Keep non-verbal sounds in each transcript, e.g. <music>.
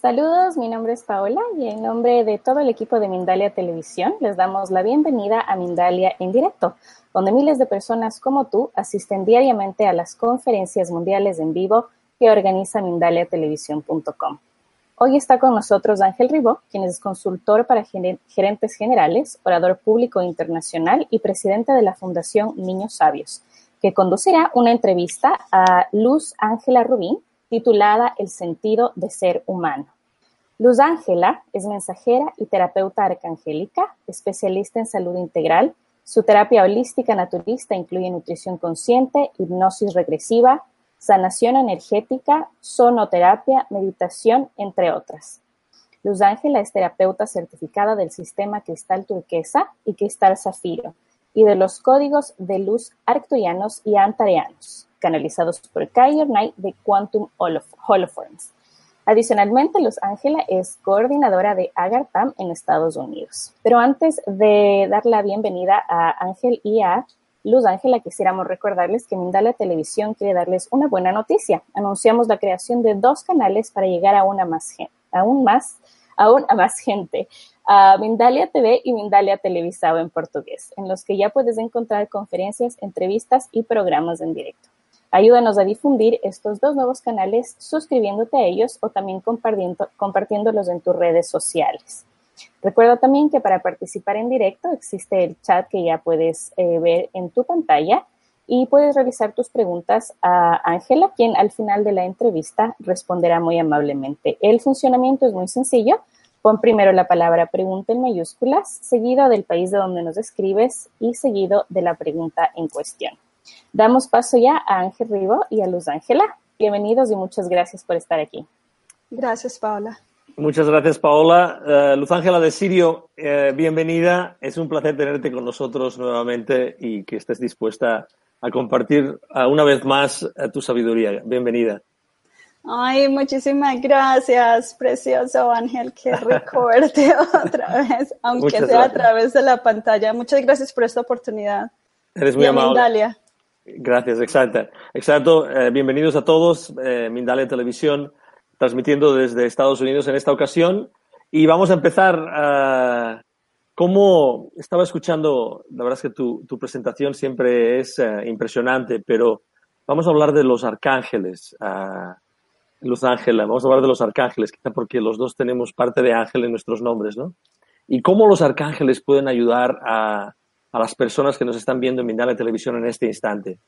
Saludos, mi nombre es Paola y en nombre de todo el equipo de Mindalia Televisión les damos la bienvenida a Mindalia en directo, donde miles de personas como tú asisten diariamente a las conferencias mundiales en vivo que organiza mindaliatelevisión.com. Hoy está con nosotros Ángel Ribó, quien es consultor para gerentes generales, orador público internacional y presidente de la Fundación Niños Sabios, que conducirá una entrevista a Luz Ángela Rubín, titulada El sentido de ser humano. Luz Ángela es mensajera y terapeuta arcangélica, especialista en salud integral. Su terapia holística naturista incluye nutrición consciente, hipnosis regresiva, sanación energética, sonoterapia, meditación, entre otras. Luz Ángela es terapeuta certificada del sistema cristal turquesa y cristal zafiro y de los códigos de luz arcturianos y antarianos canalizados por Kyler Knight de Quantum Holoforms. Adicionalmente, Luz Ángela es coordinadora de Agartam en Estados Unidos. Pero antes de dar la bienvenida a Ángel y a Luz Ángela, quisiéramos recordarles que Mindalia Televisión quiere darles una buena noticia. Anunciamos la creación de dos canales para llegar a una más gente, aún más, aún a más gente. A Mindalia TV y Mindalia Televisado en portugués, en los que ya puedes encontrar conferencias, entrevistas y programas en directo. Ayúdanos a difundir estos dos nuevos canales suscribiéndote a ellos o también compartiendo, compartiéndolos en tus redes sociales. Recuerda también que para participar en directo existe el chat que ya puedes eh, ver en tu pantalla y puedes realizar tus preguntas a Ángela, quien al final de la entrevista responderá muy amablemente. El funcionamiento es muy sencillo. Pon primero la palabra pregunta en mayúsculas, seguido del país de donde nos escribes y seguido de la pregunta en cuestión. Damos paso ya a Ángel Rivo y a Luz Ángela. Bienvenidos y muchas gracias por estar aquí. Gracias, Paola. Muchas gracias, Paola. Eh, Luz Ángela de Sirio, eh, bienvenida. Es un placer tenerte con nosotros nuevamente y que estés dispuesta a compartir una vez más eh, tu sabiduría. Bienvenida. Ay, muchísimas gracias, precioso Ángel. Qué rico <laughs> verte otra vez, aunque sea a través de la pantalla. Muchas gracias por esta oportunidad. Eres muy amable. Gracias, exacto. Exacto. Eh, bienvenidos a todos. Eh, Mindalia Televisión, transmitiendo desde Estados Unidos en esta ocasión. Y vamos a empezar. Uh, como estaba escuchando, la verdad es que tu, presentación siempre es eh, impresionante, pero vamos a hablar de los arcángeles. Luz Ángela, vamos a hablar de los arcángeles, quizá porque los dos tenemos parte de ángel en nuestros nombres, ¿no? Y cómo los arcángeles pueden ayudar a, a las personas que nos están viendo en Mindalia Televisión en este instante?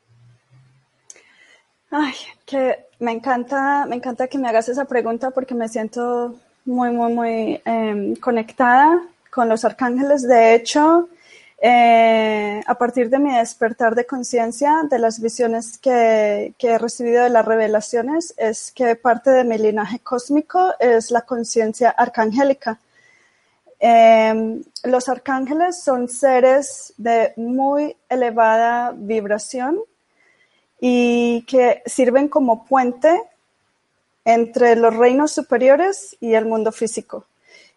Ay, que me encanta, me encanta que me hagas esa pregunta porque me siento muy, muy, muy em, conectada con los arcángeles. De hecho, eh, a partir de mi despertar de conciencia, de las visiones que, que, he recibido de las revelaciones, es que parte de mi linaje cósmico es la conciencia arcangélica. Em, los arcángeles son seres de muy elevada vibración y que sirven como puente entre los reinos superiores y el mundo físico.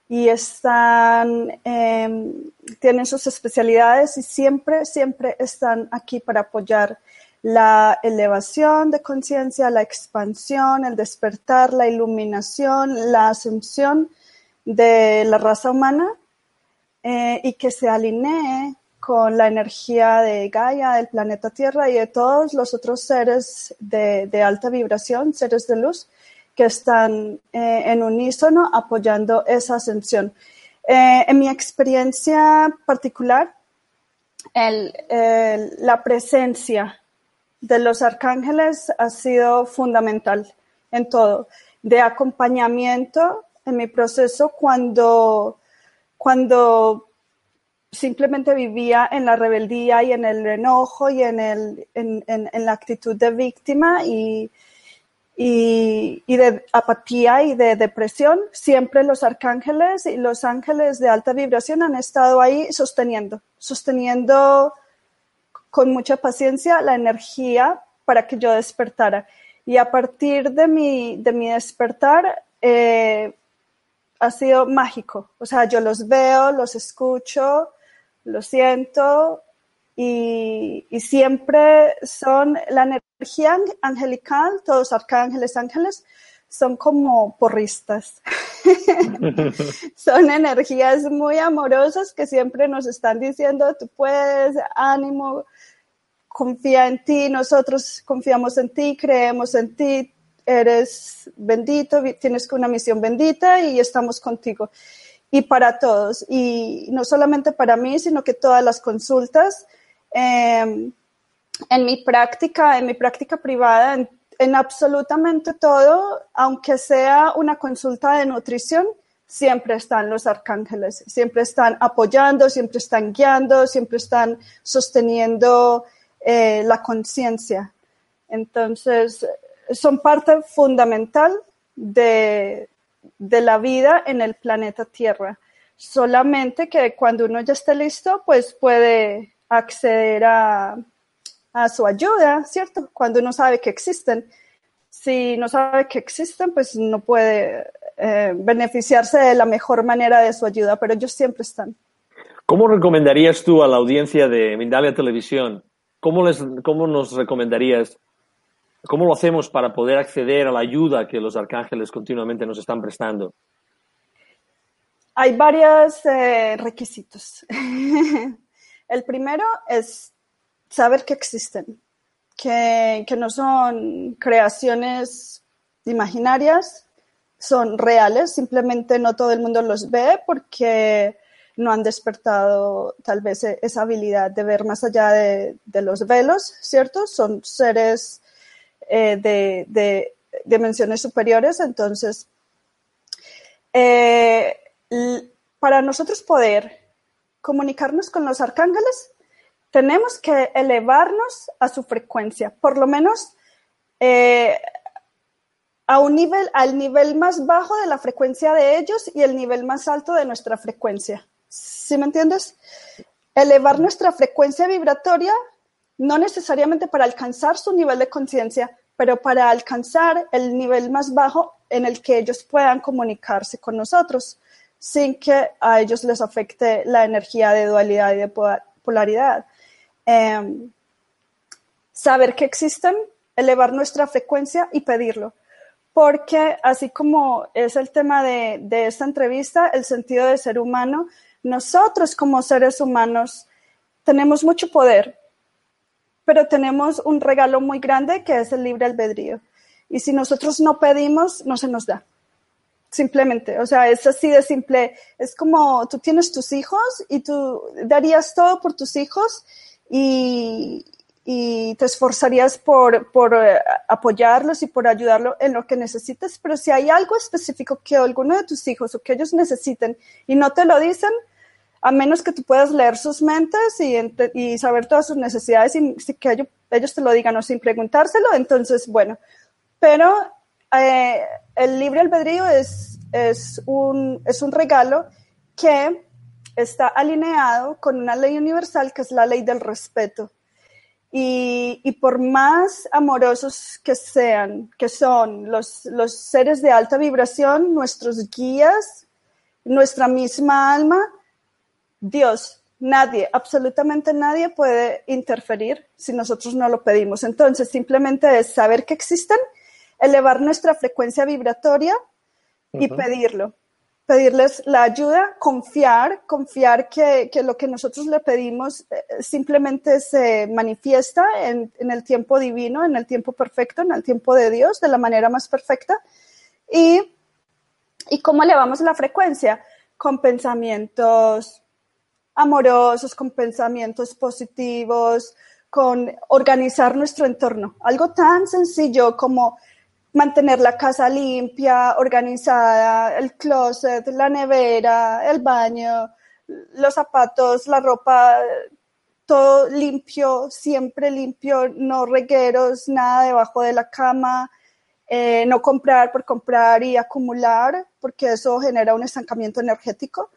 Y están, em, tienen sus especialidades y siempre, siempre están aquí para apoyar la elevación de conciencia, la expansión, el despertar, la iluminación, la ascensión de la raza humana eh, y que se alinee con la energía de Gaia, del planeta Tierra y de todos los otros seres de, alta vibración, seres de luz, que están eh, en unísono apoyando esa ascensión. Eh, en mi experiencia particular, la presencia de los arcángeles ha sido fundamental en todo, de acompañamiento en mi proceso cuando, cuando simplemente vivía en la rebeldía y en el enojo y en, el, en, en, la actitud de víctima y, y, y, de apatía y de depresión, siempre los arcángeles y los ángeles de alta vibración han estado ahí sosteniendo, sosteniendo con mucha paciencia la energía para que yo despertara. Y a partir de mi, de mi despertar, eh, ha sido mágico. O sea, yo los veo, los escucho, los siento y, siempre son la energía angelical, todos arcángeles, ángeles, son como porristas. <laughs> son energías muy amorosas que siempre nos están diciendo, tú puedes, ánimo, confía en ti, nosotros confiamos en ti, creemos en ti, eres bendito, tienes una misión bendita y estamos contigo. Y para todos, y no solamente para mí, sino que todas las consultas, em, en mi práctica, en mi práctica privada, en, en absolutamente todo, aunque sea una consulta de nutrición, siempre están los arcángeles, siempre están apoyando, siempre están guiando, siempre están sosteniendo eh, la conciencia. Entonces, son parte fundamental de, de, la vida en el planeta Tierra. Solamente que cuando uno ya esté listo, pues puede acceder a, a su ayuda, ¿cierto? Cuando uno sabe que existen. Si no sabe que existen, pues no puede eh, beneficiarse de la mejor manera de su ayuda, pero ellos siempre están. ¿Cómo recomendarías tú a la audiencia de Mindalia Televisión? ¿Cómo, les, ¿Cómo nos recomendarías? ¿Cómo lo hacemos para poder acceder a la ayuda que los arcángeles continuamente nos están prestando? Hay varios eh, requisitos. <laughs> El primero es saber que existen, que, no son creaciones imaginarias, son reales, simplemente no todo el mundo los ve porque no han despertado tal vez e, esa habilidad de ver más allá de, los velos, ¿cierto? Son seres eh, de, dimensiones superiores, entonces, eh, para nosotros poder comunicarnos con los arcángeles, tenemos que elevarnos a su frecuencia, por lo menos eh, a un nivel, al nivel más bajo de la frecuencia de ellos y el nivel más alto de nuestra frecuencia. ¿Sí me entiendes? Elevar nuestra frecuencia vibratoria, no necesariamente para alcanzar su nivel de conciencia, pero para alcanzar el nivel más bajo en el que ellos puedan comunicarse con nosotros, sin que a ellos les afecte la energía de dualidad y de polaridad. Em, saber que existen, elevar nuestra frecuencia y pedirlo. Porque así como es el tema de, de esta entrevista, el sentido de ser humano, nosotros como seres humanos tenemos mucho poder, pero tenemos un regalo muy grande que es el libre albedrío. Y si nosotros no pedimos, no se nos da. Simplemente, o sea, es así de simple. Es como tú tienes tus hijos y tú darías todo por tus hijos y, te esforzarías por, por eh, apoyarlos y por ayudarlos en lo que necesites, pero si hay algo específico que alguno de tus hijos o que ellos necesiten y no te lo dicen, a menos que tú puedas leer sus mentes y, saber todas sus necesidades y que ellos, te lo digan o sin preguntárselo, entonces, bueno, pero eh, el libre albedrío es, un, regalo que está alineado con una ley universal que es la ley del respeto. Y, y, por más amorosos que sean, que son los, los seres de alta vibración, nuestros guías, nuestra misma alma, Dios, nadie, absolutamente nadie puede interferir si nosotros no lo pedimos. Entonces, simplemente es saber que existen, elevar nuestra frecuencia vibratoria y pedirlo pedirles la ayuda, confiar, confiar que, lo que nosotros le pedimos eh, simplemente se manifiesta en, el tiempo divino, en el tiempo perfecto, en el tiempo de Dios, de la manera más perfecta. Y, y cómo elevamos la frecuencia con pensamientos amorosos, con pensamientos positivos, con organizar nuestro entorno. Algo tan sencillo como mantener la casa limpia, organizada, el closet, la nevera, el baño, los zapatos, la ropa, todo limpio, siempre limpio, no regueros, nada debajo de la cama, eh, no comprar por comprar y acumular, porque eso genera un estancamiento energético.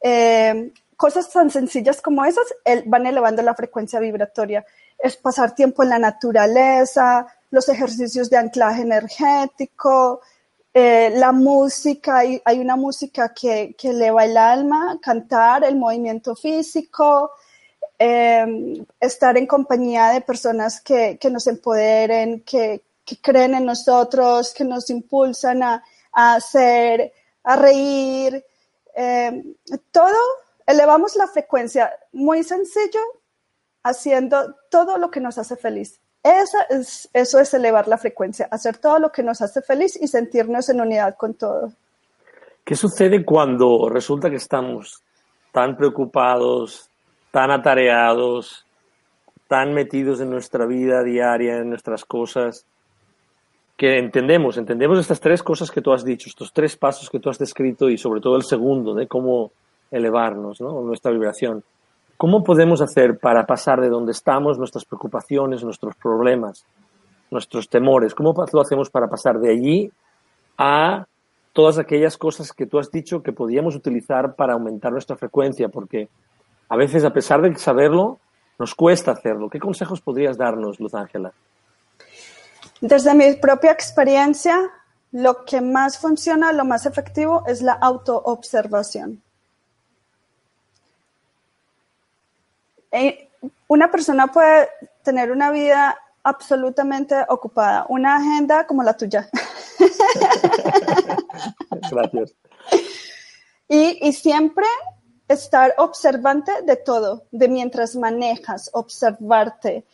Eh, cosas tan sencillas como esas van elevando la frecuencia vibratoria. Es pasar tiempo en la naturaleza, los ejercicios de anclaje energético, eh, la música, hay, una música que, que, eleva el alma, cantar, el movimiento físico, em, estar en compañía de personas que, que nos empoderen, que, que creen en nosotros, que nos impulsan a, hacer, a reír. Eh, todo, elevamos la frecuencia muy sencillo, haciendo todo lo que nos hace feliz. Eso es, eso es elevar la frecuencia, hacer todo lo que nos hace feliz y sentirnos en unidad con todo. ¿Qué sucede cuando resulta que estamos tan preocupados, tan atareados, tan metidos en nuestra vida diaria, en nuestras cosas, que entendemos, entendemos estas tres cosas que tú has dicho, estos tres pasos que tú has descrito y sobre todo el segundo, de cómo elevarnos, ¿no? nuestra vibración. ¿Cómo podemos hacer para pasar de donde estamos, nuestras preocupaciones, nuestros problemas, nuestros temores? ¿Cómo lo hacemos para pasar de allí a todas aquellas cosas que tú has dicho que podíamos utilizar para aumentar nuestra frecuencia? Porque a veces, a pesar de saberlo, nos cuesta hacerlo. ¿Qué consejos podrías darnos, Luz Ángela? Desde mi propia experiencia, lo que más funciona, lo más efectivo es la autoobservación. Eh, una persona puede tener una vida absolutamente ocupada, una agenda como la tuya. <laughs> Gracias. Y, siempre estar observante de todo, de mientras manejas, observarte.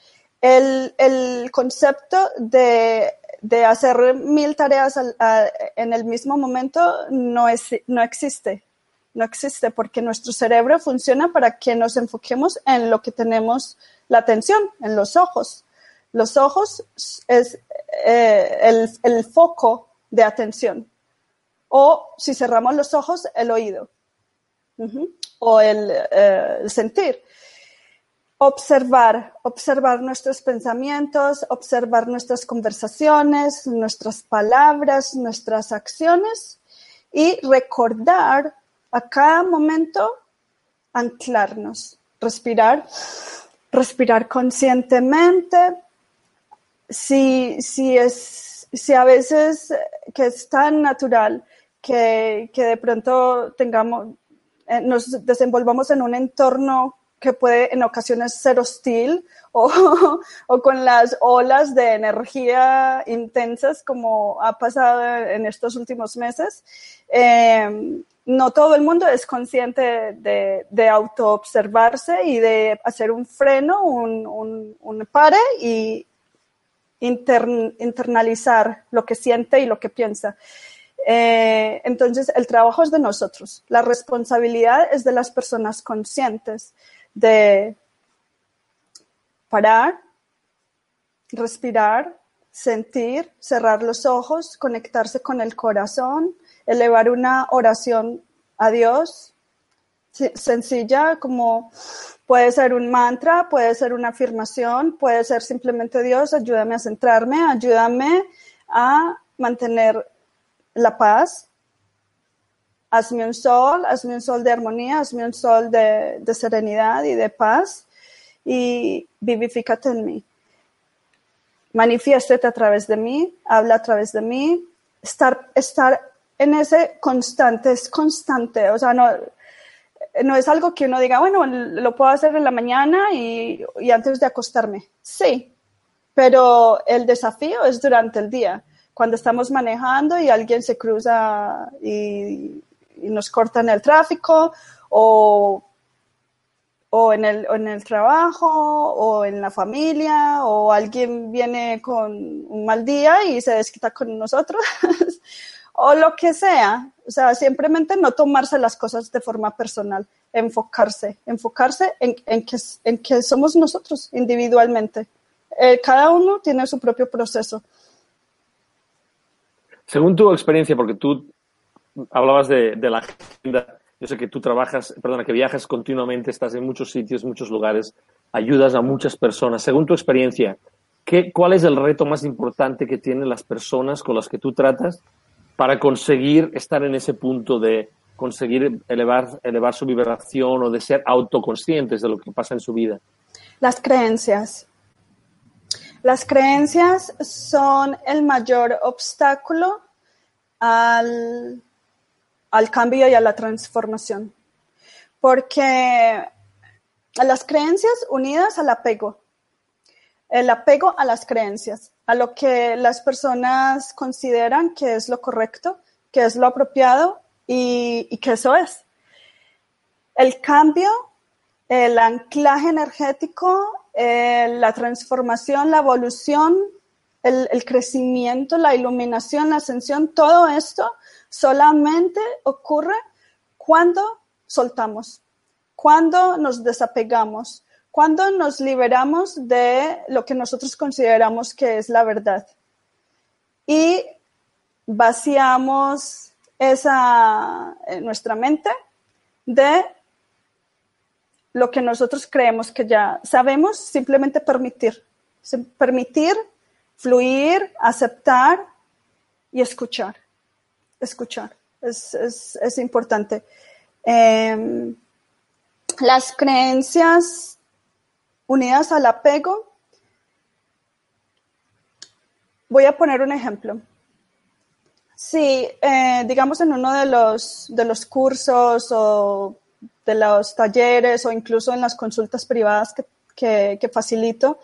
El, concepto de, hacer mil tareas en el mismo momento no, es, no existe no existe porque nuestro cerebro funciona para que nos enfoquemos en lo que tenemos la atención, en los ojos. Los ojos es eh, el, foco de atención. O si cerramos los ojos, el oído. O el, eh, el sentir observar, observar nuestros pensamientos, observar nuestras conversaciones, nuestras palabras, nuestras acciones y recordar a cada momento anclarnos, respirar, respirar conscientemente. Si, si, es, si a veces que es tan natural que, que de pronto tengamos, eh, nos desenvolvamos en un entorno que puede en ocasiones ser hostil <laughs> o, o, con las olas de energía intensas como ha pasado en estos últimos meses. Eh, no todo el mundo es consciente de, de autoobservarse y de hacer un freno, un, un, pare y internalizar lo que siente y lo que piensa. Eh, entonces, el trabajo es de nosotros. La responsabilidad es de las personas conscientes de parar, respirar, sentir, cerrar los ojos, conectarse con el corazón, elevar una oración a Dios sencilla como puede ser un mantra, puede ser una afirmación, puede ser simplemente Dios, ayúdame a centrarme, ayúdame a mantener la paz. Hazme un sol, hazme un sol de armonía, hazme un sol de, de serenidad y de paz y vivifícate en mí. Manifiéstate a través de mí, habla a través de mí, estar, estar en ese constante, es constante, o sea, no, no es algo que uno diga, bueno, lo puedo hacer en la mañana y, antes de acostarme. Sí, pero el desafío es durante el día, cuando estamos manejando y alguien se cruza y, nos corta en el tráfico o, o, en el, en el trabajo o en la familia o alguien viene con un mal día y se desquita con nosotros. <laughs> o lo que sea. O sea, simplemente no tomarse las cosas de forma personal, enfocarse, enfocarse en, en, que, en que somos nosotros individualmente. Eh, cada uno tiene su propio proceso. Según tu experiencia, porque tú hablabas de, la agenda, yo sé que tú trabajas, perdona, que viajas continuamente, estás en muchos sitios, muchos lugares, ayudas a muchas personas. Según tu experiencia, ¿qué, ¿cuál es el reto más importante que tienen las personas con las que tú tratas para conseguir estar en ese punto de conseguir elevar, elevar su vibración o de ser autoconscientes de lo que pasa en su vida? Las creencias. Las creencias son el mayor obstáculo al, al cambio y a la transformación. Porque las creencias unidas al apego, el apego a las creencias a lo que las personas consideran que es lo correcto, que es lo apropiado y, que eso es. El cambio, el anclaje energético, eh, la transformación, la evolución, el, el, crecimiento, la iluminación, la ascensión, todo esto solamente ocurre cuando soltamos, cuando nos desapegamos, cuando nos liberamos de lo que nosotros consideramos que es la verdad y vaciamos esa eh, nuestra mente de lo que nosotros creemos que ya sabemos, simplemente permitir, permitir, fluir, aceptar y escuchar, escuchar, es, importante. Em, las creencias unidas al apego. Voy a poner un ejemplo. Si, eh, digamos, en uno de los, de los cursos o de los talleres o incluso en las consultas privadas que, que, facilito,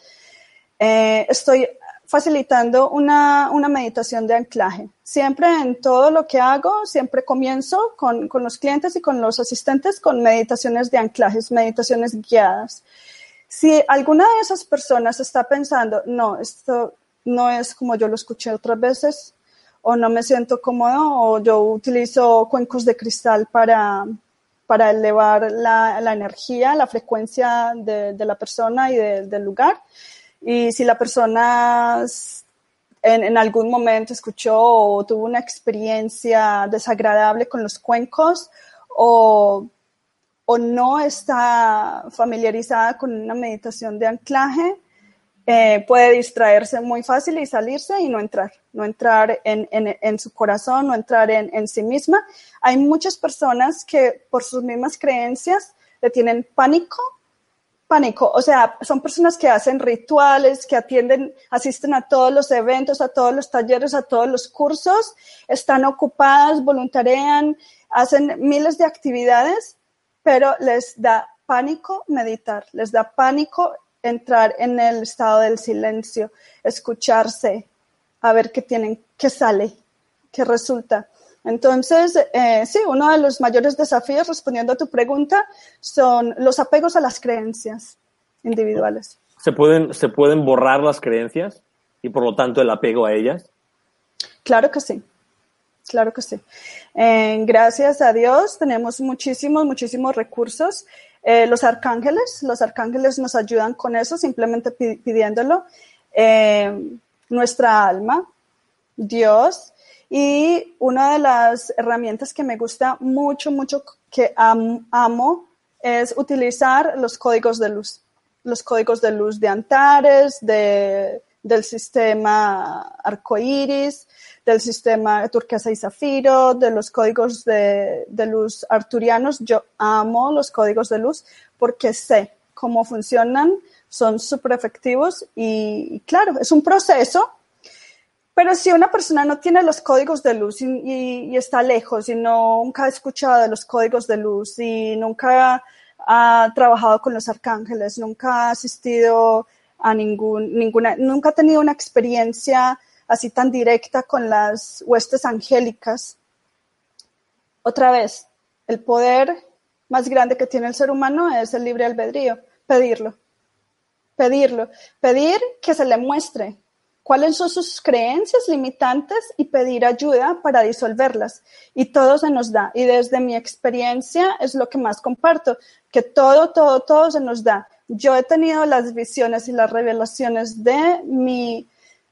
eh, estoy facilitando una, una, meditación de anclaje. Siempre en todo lo que hago, siempre comienzo con, con los clientes y con los asistentes con meditaciones de anclajes, meditaciones guiadas. Si alguna de esas personas está pensando, no, esto no es como yo lo escuché otras veces, o no me siento cómodo, o yo utilizo cuencos de cristal para, para elevar la, la energía, la frecuencia de, de la persona y del lugar. Y si la persona en, en, algún momento escuchó o tuvo una experiencia desagradable con los cuencos o o no está familiarizada con una meditación de anclaje, eh, puede distraerse muy fácil y salirse y no entrar, no entrar en, en, en su corazón, no entrar en, en, sí misma. Hay muchas personas que por sus mismas creencias le tienen pánico, pánico, o sea, son personas que hacen rituales, que atienden, asisten a todos los eventos, a todos los talleres, a todos los cursos, están ocupadas, voluntarian, hacen miles de actividades pero les da pánico meditar, les da pánico entrar en el estado del silencio, escucharse, a ver qué tienen, qué sale, qué resulta. Entonces, eh, sí, uno de los mayores desafíos, respondiendo a tu pregunta, son los apegos a las creencias individuales. ¿Se pueden, ¿Se pueden borrar las creencias y por lo tanto el apego a ellas? Claro que sí. Claro que sí. Eh, gracias a Dios tenemos muchísimos, muchísimos recursos. Eh, los arcángeles, los arcángeles nos ayudan con eso, simplemente pidiéndolo. Eh, nuestra alma, Dios. Y una de las herramientas que me gusta mucho, mucho, que amo, es utilizar los códigos de luz. Los códigos de luz de Antares, de, del sistema arcoíris, del sistema turquesa y zafiro, de los códigos de, luz arturianos. Yo amo los códigos de luz porque sé cómo funcionan, son súper efectivos y, claro, es un proceso, pero si una persona no tiene los códigos de luz y, está lejos y nunca ha escuchado de los códigos de luz y nunca ha trabajado con los arcángeles, nunca ha asistido a ningún, ninguna, nunca ha tenido una experiencia así tan directa con las huestes angélicas. Otra vez, el poder más grande que tiene el ser humano es el libre albedrío, pedirlo, pedirlo, pedir que se le muestre cuáles son sus creencias limitantes y pedir ayuda para disolverlas. Y todo se nos da. Y desde mi experiencia es lo que más comparto, que todo, todo, todo se nos da. Yo he tenido las visiones y las revelaciones de mi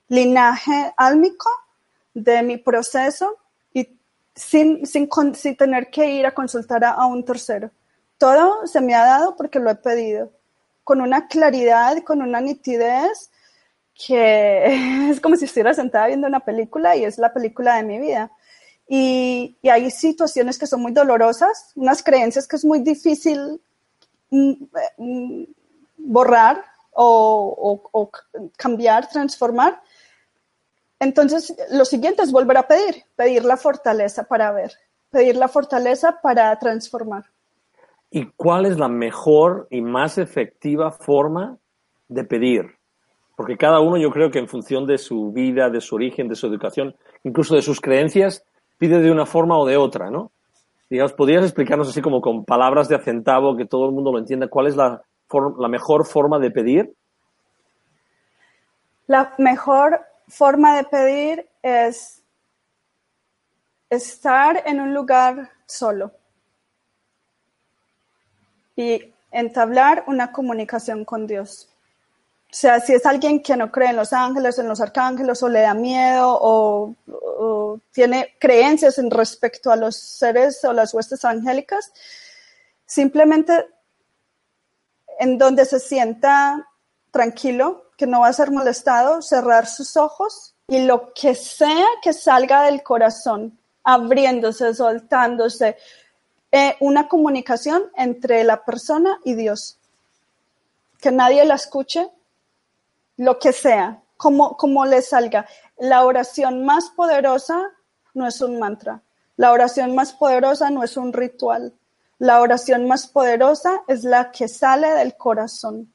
linaje álmico de mi proceso y sin, sin, sin tener que ir a consultar a, un tercero. Todo se me ha dado porque lo he pedido, con una claridad, con una nitidez que <laughs> es como si estuviera sentada viendo una película y es la película de mi vida. Y, y hay situaciones que son muy dolorosas, unas creencias que es muy difícil mm, mm, borrar o, o, o cambiar, transformar, entonces, lo siguiente es volver a pedir, pedir la fortaleza para ver, pedir la fortaleza para transformar. ¿Y cuál es la mejor y más efectiva forma de pedir? Porque cada uno yo creo que en función de su vida, de su origen, de su educación, incluso de sus creencias, pide de una forma o de otra, ¿no? Digamos, ¿podrías explicarnos así como con palabras de acentavo que todo el mundo lo entienda cuál es la, la mejor forma de pedir? La mejor forma de pedir es estar en un lugar solo y entablar una comunicación con Dios. O sea, si es alguien que no cree en los ángeles, en los arcángeles, o le da miedo, o, tiene creencias en respecto a los seres o las huestes angélicas, simplemente en donde se sienta tranquilo, que no va a ser molestado, cerrar sus ojos y lo que sea que salga del corazón, abriéndose, soltándose, eh, una comunicación entre la persona y Dios. Que nadie la escuche, lo que sea, como, como le salga. La oración más poderosa no es un mantra. La oración más poderosa no es un ritual. La oración más poderosa es la que sale del corazón,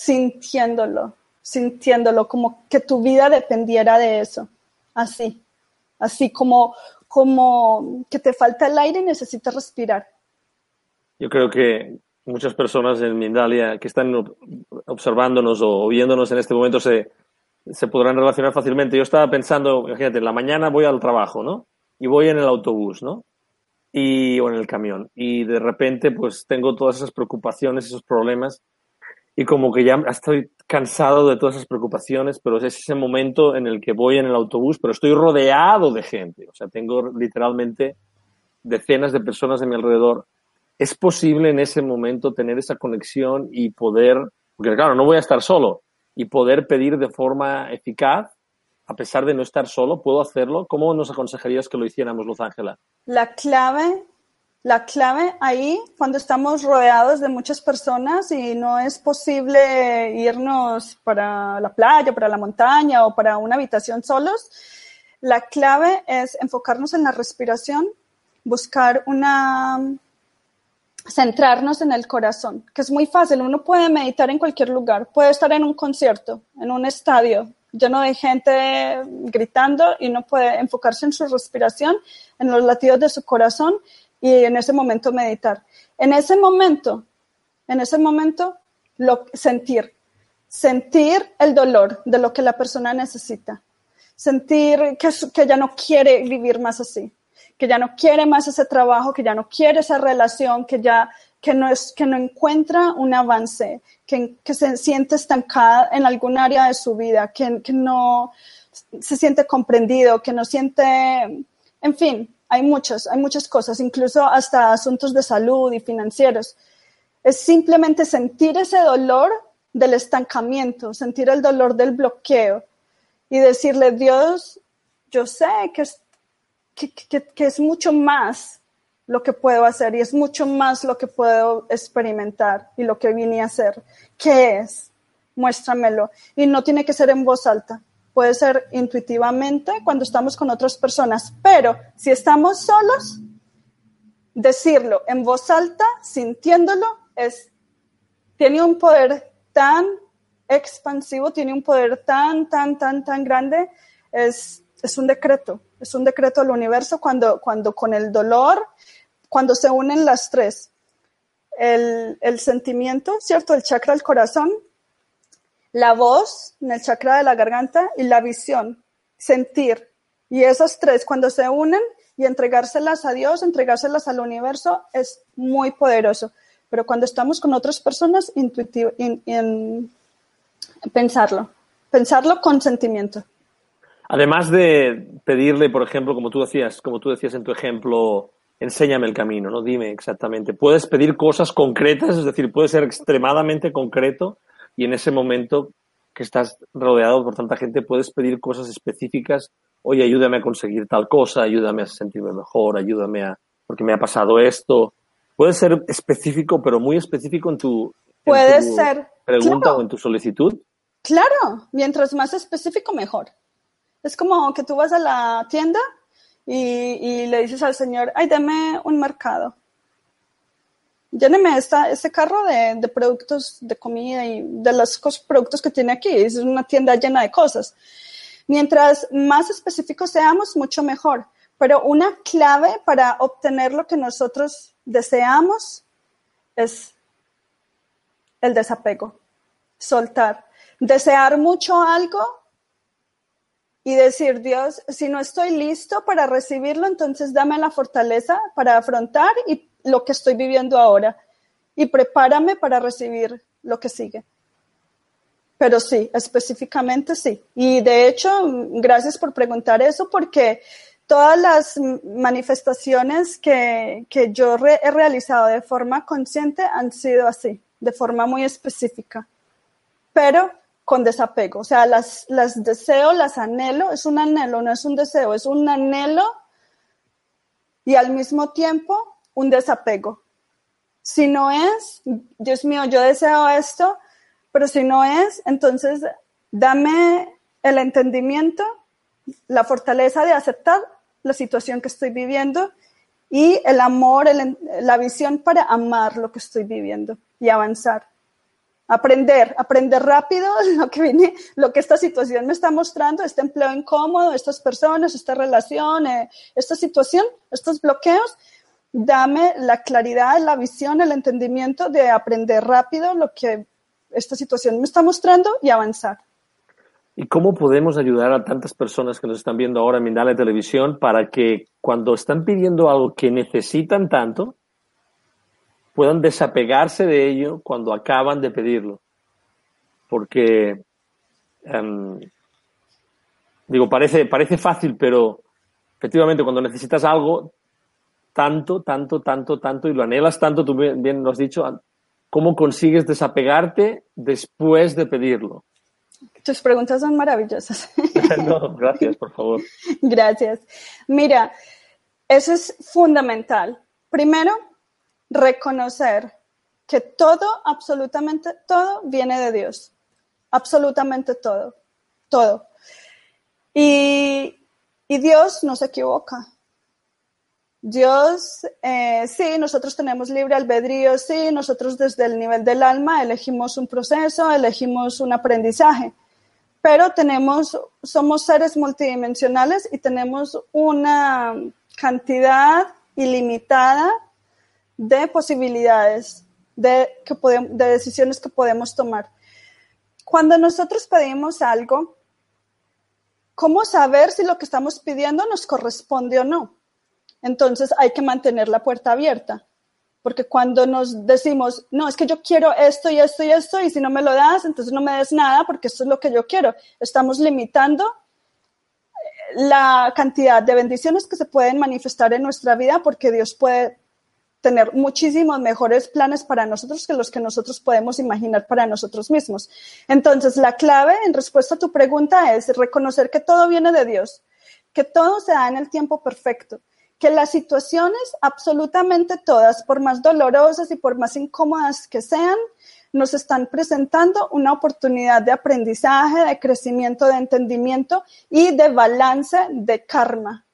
sintiéndolo, sintiéndolo como que tu vida dependiera de eso. Así, así como, como que te falta el aire y necesitas respirar. Yo creo que muchas personas en Mindalia que están observándonos o viéndonos en este momento se, se podrán relacionar fácilmente. Yo estaba pensando, imagínate, la mañana voy al trabajo, ¿no? Y voy en el autobús, ¿no? Y, o en el camión. Y de repente, pues tengo todas esas preocupaciones, esos problemas. Y como que ya estoy cansado de todas esas preocupaciones, pero es ese momento en el que voy en el autobús, pero estoy rodeado de gente. O sea, tengo literalmente decenas de personas a mi alrededor es posible en ese momento tener esa conexión y poder, porque claro, no voy a estar solo, y poder pedir de forma eficaz, a pesar de no estar solo, puedo hacerlo. ¿Cómo nos aconsejarías que lo hiciéramos, Luz Ángela? La clave, la clave ahí, cuando estamos rodeados de muchas personas y no es posible irnos para la playa, para la montaña o para una habitación solos, la clave es enfocarnos en la respiración, buscar una centrarnos en el corazón, que es muy fácil. Uno puede meditar en cualquier lugar, puede estar en un concierto, en un estadio lleno de gente gritando y uno puede enfocarse en su respiración, en los latidos de su corazón y en ese momento meditar. En ese momento, en ese momento, sentir, sentir el dolor de lo que la persona necesita, sentir que, que ya no quiere vivir más así, que ya no quiere más ese trabajo, que ya no quiere esa relación, que ya que no, es, que no encuentra un avance, que, que se siente estancada en algún área de su vida, que, que no se siente comprendido, que no siente, en fin, hay muchas, hay muchas cosas, incluso hasta asuntos de salud y financieros. Es simplemente sentir ese dolor del estancamiento, sentir el dolor del bloqueo y decirle, Dios, yo sé que que, es mucho más lo que puedo hacer y es mucho más lo que puedo experimentar y lo que vine a hacer. ¿Qué es? Muéstramelo. Y no tiene que ser en voz alta. Puede ser intuitivamente cuando estamos con otras personas, pero si estamos solos, decirlo en voz alta, sintiéndolo, es, tiene un poder tan expansivo, tiene un poder tan, tan, tan, tan grande, es, es un decreto es un decreto del universo cuando, cuando con el dolor, cuando se unen las tres, el, el sentimiento, ¿cierto? El chakra del corazón, la voz en el chakra de la garganta y la visión, sentir. Y esos tres, cuando se unen y entregárselas a Dios, entregárselas al universo, es muy poderoso. Pero cuando estamos con otras personas, intuitivo, en pensarlo, pensarlo con sentimiento. Además de pedirle, por ejemplo, como tú decías, como tú decías en tu ejemplo, enséñame el camino, ¿no? Dime exactamente. Puedes pedir cosas concretas, es decir, puede ser extremadamente concreto y en ese momento que estás rodeado por tanta gente puedes pedir cosas específicas. Oye, ayúdame a conseguir tal cosa, ayúdame a sentirme mejor, ayúdame a, porque me ha pasado esto. Puede ser específico, pero muy específico en tu, puede ser. pregunta o en tu solicitud. Claro, mientras más específico, mejor. Es como que tú vas a la tienda y, le dices al señor, ay, deme un mercado. Lléneme esta, este carro de, de, productos de comida y de los productos que tiene aquí. Es una tienda llena de cosas. Mientras más específicos seamos, mucho mejor. Pero una clave para obtener lo que nosotros deseamos es el desapego, soltar. Desear mucho algo y decir, Dios, si no estoy listo para recibirlo, entonces dame la fortaleza para afrontar y lo que estoy viviendo ahora y prepárame para recibir lo que sigue. Pero sí, específicamente sí. Y de hecho, gracias por preguntar eso porque todas las manifestaciones que, que yo he realizado de forma consciente han sido así, de forma muy específica, pero con desapego. O sea, las, las deseo, las anhelo, es un anhelo, no es un deseo, es un anhelo y al mismo tiempo un desapego. Si no es, Dios mío, yo deseo esto, pero si no es, entonces dame el entendimiento, la fortaleza de aceptar la situación que estoy viviendo y el amor, la visión para amar lo que estoy viviendo y avanzar. Aprender, aprender rápido <laughs> lo que viene, lo que esta situación me está mostrando, este empleo incómodo, estas personas, esta relación, eh, esta situación, estos bloqueos, dame la claridad, la visión, el entendimiento de aprender rápido lo que esta situación me está mostrando y avanzar. ¿Y cómo podemos ayudar a tantas personas que nos están viendo ahora en Mindale Televisión para que cuando están pidiendo algo que necesitan tanto, puedan desapegarse de ello cuando acaban de pedirlo? Porque, em, digo, parece, parece fácil, pero efectivamente cuando necesitas algo, tanto, tanto, tanto, tanto, y lo anhelas tanto, tú bien, lo has dicho, ¿cómo consigues desapegarte después de pedirlo? Tus preguntas son maravillosas. <laughs> no, gracias, por favor. Gracias. Mira, eso es fundamental. Primero, reconocer que todo, absolutamente todo, viene de Dios. Absolutamente todo. Todo. Y, y Dios no se equivoca. Dios, eh, sí, nosotros tenemos libre albedrío, sí, nosotros desde el nivel del alma elegimos un proceso, elegimos un aprendizaje, pero tenemos, somos seres multidimensionales y tenemos una cantidad ilimitada de posibilidades, de, que podemos, de decisiones que podemos tomar. Cuando nosotros pedimos algo, ¿cómo saber si lo que estamos pidiendo nos corresponde o no? Entonces hay que mantener la puerta abierta, porque cuando nos decimos, no, es que yo quiero esto y esto y esto, y si no me lo das, entonces no me des nada, porque esto es lo que yo quiero, estamos limitando la cantidad de bendiciones que se pueden manifestar en nuestra vida, porque Dios puede tener muchísimos mejores planes para nosotros que los que nosotros podemos imaginar para nosotros mismos. Entonces, la clave en respuesta a tu pregunta es reconocer que todo viene de Dios, que todo se da en el tiempo perfecto, que las situaciones, absolutamente todas, por más dolorosas y por más incómodas que sean, nos están presentando una oportunidad de aprendizaje, de crecimiento, de entendimiento y de balance de karma,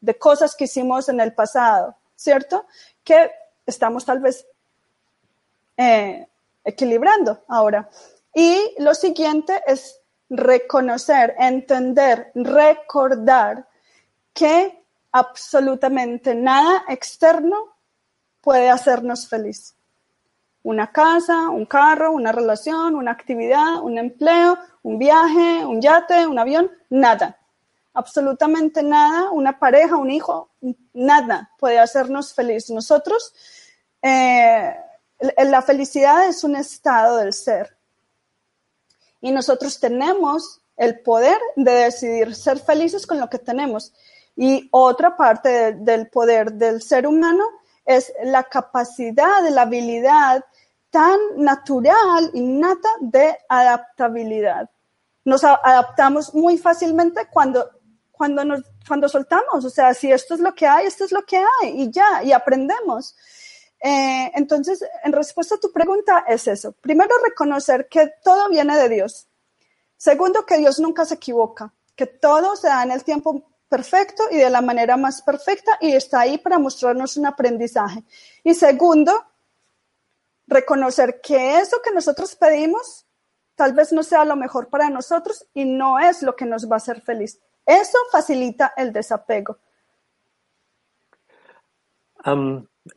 de cosas que hicimos en el pasado, ¿cierto? Que estamos tal vez eh, equilibrando ahora. Y lo siguiente es reconocer, entender, recordar que absolutamente nada externo puede hacernos feliz. Una casa, un carro, una relación, una actividad, un empleo, un viaje, un yate, un avión, nada. Absolutamente nada, una pareja, un hijo, nada puede hacernos feliz. Nosotros, eh, la felicidad es un estado del ser. Y nosotros tenemos el poder de decidir ser felices con lo que tenemos. Y otra parte del poder del ser humano es la capacidad, la habilidad tan natural, innata de adaptabilidad. Nos adaptamos muy fácilmente cuando, cuando, nos, cuando soltamos, o sea, si esto es lo que hay, esto es lo que hay y ya, y aprendemos. Eh, entonces, en respuesta a tu pregunta es eso. Primero, reconocer que todo viene de Dios. Segundo, que Dios nunca se equivoca, que todo se da en el tiempo perfecto y de la manera más perfecta y está ahí para mostrarnos un aprendizaje. Y segundo, reconocer que eso que nosotros pedimos tal vez no sea lo mejor para nosotros y no es lo que nos va a hacer feliz. Eso facilita el desapego.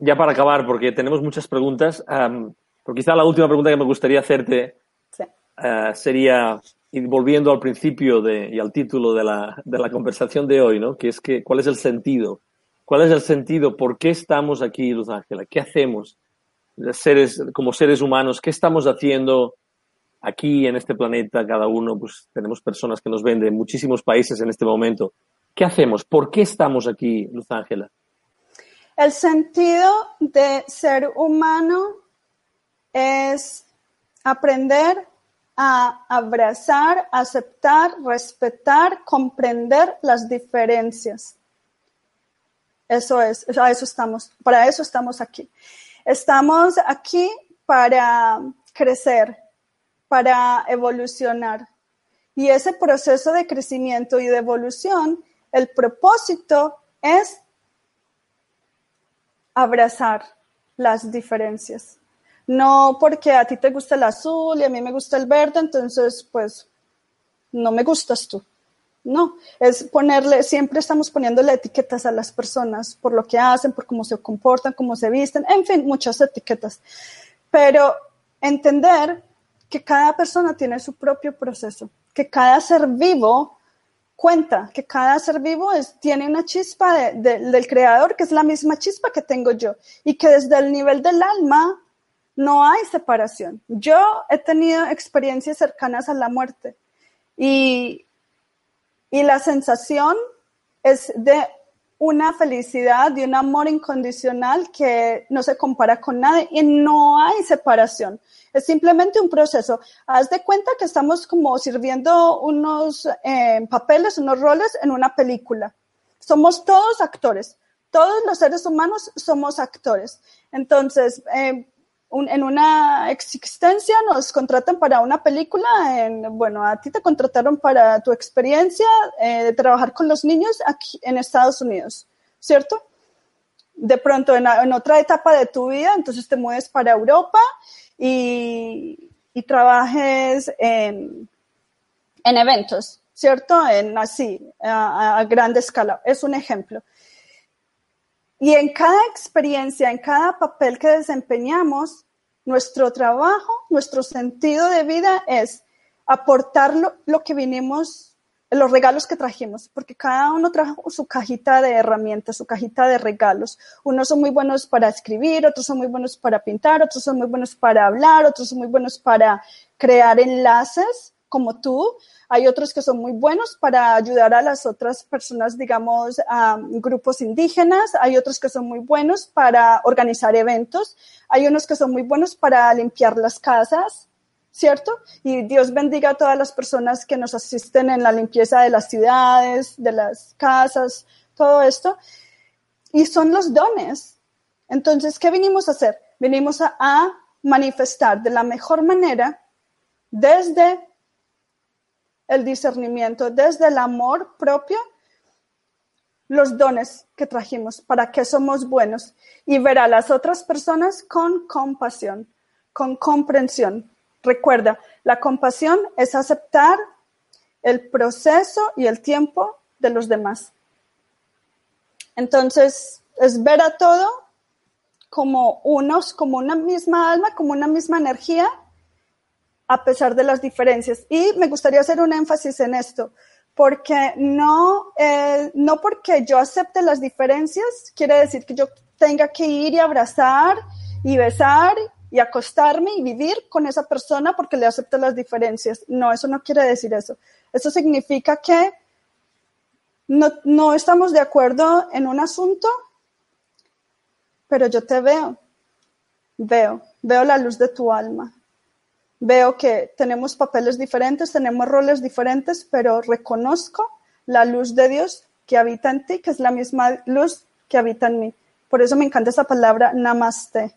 ya para acabar, porque tenemos muchas preguntas, pero quizá la última pregunta que me gustaría hacerte eh, sería, volviendo al principio de, y al título de la, de la conversación de hoy, ¿no? que es que, ¿cuál es el sentido? ¿Cuál es el sentido? ¿Por qué estamos aquí, Luz Ángela? ¿Qué hacemos seres, como seres humanos? ¿Qué estamos haciendo aquí en este planeta? Cada uno, pues tenemos personas que nos ven de muchísimos países en este momento. ¿Qué hacemos? ¿Por qué estamos aquí, Luz Ángela? El sentido de ser humano es aprender a abrazar, aceptar, respetar, comprender las diferencias. Eso es, a eso estamos, para eso estamos aquí. Estamos aquí para crecer, para evolucionar. Y ese proceso de crecimiento y de evolución, el propósito es abrazar las diferencias. No porque a ti te gusta el azul y a mí me gusta el verde, entonces pues no me gustas tú. No, es ponerle, siempre estamos poniéndole etiquetas a las personas por lo que hacen, por cómo se comportan, cómo se visten, en fin, muchas etiquetas. Pero entender que cada persona tiene su propio proceso, que cada ser vivo cuenta, que cada ser vivo es, tiene una chispa del creador, que es la misma chispa que tengo yo, y que desde el nivel del alma no hay separación. Yo he tenido experiencias cercanas a la muerte y y la sensación es de una felicidad, de un amor incondicional que no se compara con nadie y no hay separación. Es simplemente un proceso. Haz de cuenta que estamos como sirviendo unos eh, papeles, unos roles en una película. Somos todos actores. Todos los seres humanos somos actores. Entonces, eh, en una existencia nos contratan para una película, en, bueno, a ti te contrataron para tu experiencia eh, de trabajar con los niños aquí en Estados Unidos, ¿cierto? De pronto en, otra etapa de tu vida, entonces te mueves para Europa y, trabajes en, eventos, ¿cierto? En así, a, a grande escala. Es un ejemplo. Y en cada experiencia, en cada papel que desempeñamos, nuestro trabajo, nuestro sentido de vida es aportar lo, que vinimos, los regalos que trajimos, porque cada uno trajo su cajita de herramientas, su cajita de regalos. Unos son muy buenos para escribir, otros son muy buenos para pintar, otros son muy buenos para hablar, otros son muy buenos para crear enlaces, como tú. Hay otros que son muy buenos para ayudar a las otras personas, digamos, a grupos indígenas. Hay otros que son muy buenos para organizar eventos. Hay unos que son muy buenos para limpiar las casas, ¿cierto? Y Dios bendiga a todas las personas que nos asisten en la limpieza de las ciudades, de las casas, todo esto. Y son los dones. Entonces, ¿qué vinimos a hacer? Venimos a, a manifestar de la mejor manera desde el discernimiento, desde el amor propio, los dones que trajimos, para que somos buenos y ver a las otras personas con compasión, con comprensión. Recuerda, la compasión es aceptar el proceso y el tiempo de los demás. Entonces, es ver a todo como unos, como una misma alma, como una misma energía a pesar de las diferencias. Y me gustaría hacer un énfasis en esto, porque no, eh, no porque yo acepte las diferencias, quiere decir que yo tenga que ir y abrazar y besar y acostarme y vivir con esa persona porque le acepto las diferencias. No, eso no quiere decir eso. Eso significa que no, no estamos de acuerdo en un asunto, pero yo te veo, veo, veo la luz de tu alma veo que tenemos papeles diferentes, tenemos roles diferentes, pero reconozco la luz de Dios que habita en ti, que es la misma luz que habita en mí. Por eso me encanta esa palabra namaste,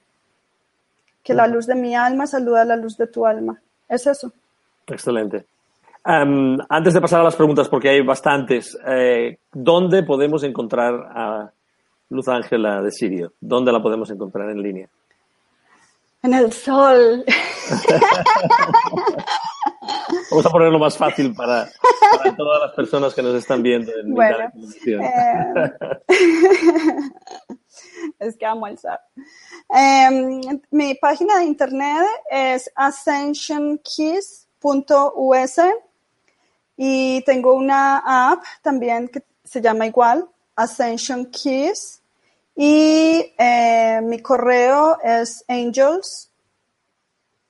que la luz de mi alma saluda a la luz de tu alma. Es eso. Excelente. antes de pasar a las preguntas, porque hay bastantes, eh, ¿dónde podemos encontrar a Luz Ángela de Sirio? ¿Dónde la podemos encontrar en línea? En el sol. <laughs> Vamos a ponerlo más fácil para, todas las personas que nos están viendo en bueno, eh, <laughs> Es que amo el sol. Em, mi página de internet es ascensionkeys.us y tengo una app también que se llama igual, Ascension Keys. Y eh, mi correo es angels,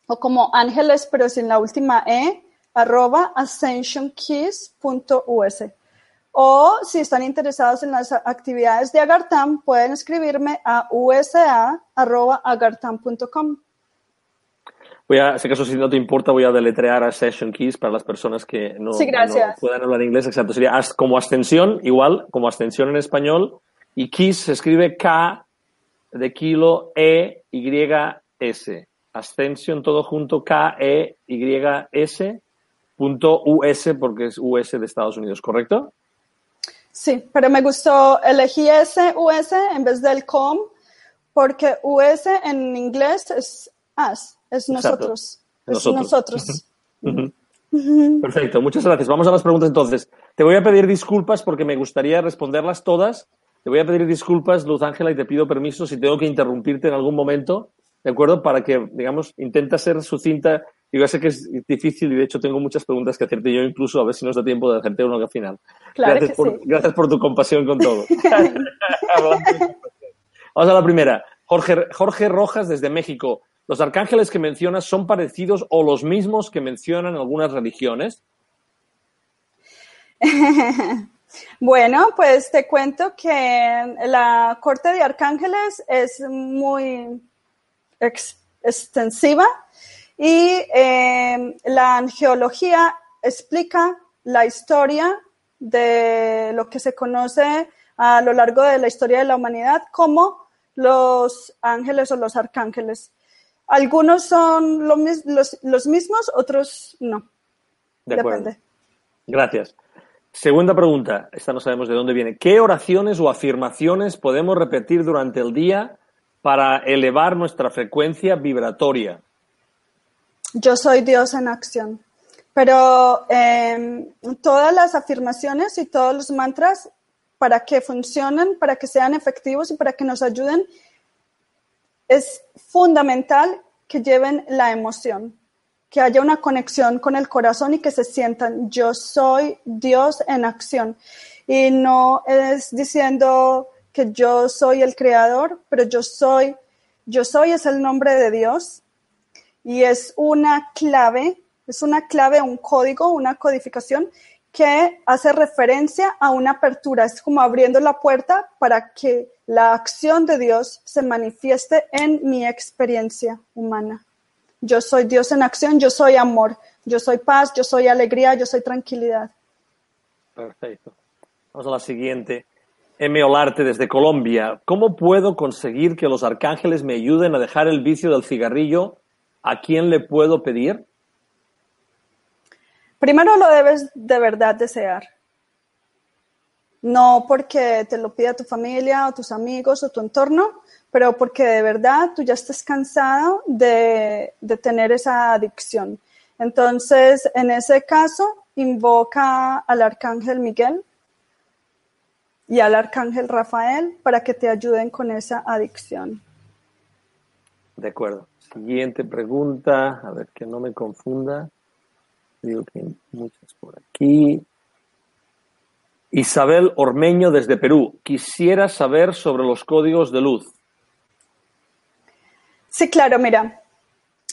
o como ángeles, pero sin la última E, arroba ascensionkeys.us. O si están interesados en las actividades de Agartam, pueden escribirme a usa.agartam.com. Voy a, si acaso si no te importa, voy a deletrear a Session Keys para las personas que no, puedan hablar inglés. Exacto, sería como ascensión, igual, como ascensión en español. Y Keys se escribe K de kilo E Y S. Ascension todo junto K E Y S punto US porque es US de Estados Unidos, ¿correcto? Sí, pero me gustó, elegí ese US en vez del com, porque US en inglés es as, es nosotros. Es nosotros. <laughs> Perfecto, muchas gracias. Vamos a las preguntas entonces. Te voy a pedir disculpas porque me gustaría responderlas todas. Te voy a pedir disculpas, Luz Ángela, y te pido permiso si tengo que interrumpirte en algún momento, ¿de acuerdo? Para que, digamos, intenta ser sucinta yo sé que es difícil y de hecho tengo muchas preguntas que hacerte yo incluso a ver si nos da tiempo de hacerte uno al final. gracias, por, gracias por tu compasión con todo. <laughs> Vamos a la primera. Jorge, Jorge Rojas desde México. ¿Los arcángeles que mencionas son parecidos o los mismos que mencionan algunas religiones? <laughs> bueno, pues te cuento que la corte de arcángeles es muy extensiva y em, la angeología explica la historia de lo que se conoce a lo largo de la historia de la humanidad como los ángeles o los arcángeles. Algunos son los, mismos, otros no. De acuerdo. Gracias. Segunda pregunta, esta no sabemos de dónde viene. ¿Qué oraciones o afirmaciones podemos repetir durante el día para elevar nuestra frecuencia vibratoria? yo soy Dios en acción. Pero em, todas las afirmaciones y todos los mantras, para que funcionen, para que sean efectivos y para que nos ayuden, es fundamental que lleven la emoción, que haya una conexión con el corazón y que se sientan, yo soy Dios en acción. Y no es diciendo que yo soy el creador, pero yo soy, yo soy es el nombre de Dios y es una clave, es una clave, un código, una codificación que hace referencia a una apertura, es como abriendo la puerta para que la acción de Dios se manifieste en mi experiencia humana. Yo soy Dios en acción, yo soy amor, yo soy paz, yo soy alegría, yo soy tranquilidad. Perfecto. Vamos a la siguiente. M. Olarte desde Colombia. ¿Cómo puedo conseguir que los arcángeles me ayuden a dejar el vicio del cigarrillo ¿a quién le puedo pedir? Primero lo debes de verdad desear. No porque te lo pida tu familia o tus amigos o tu entorno, pero porque de verdad tú ya estás cansado de, de tener esa adicción. Entonces, en ese caso, invoca al arcángel Miguel y al arcángel Rafael para que te ayuden con esa adicción. De acuerdo. Siguiente pregunta, a ver que no me confunda. Digo que hay muchas por aquí. Isabel Ormeño desde Perú. Quisiera saber sobre los códigos de luz. Sí, claro, mira.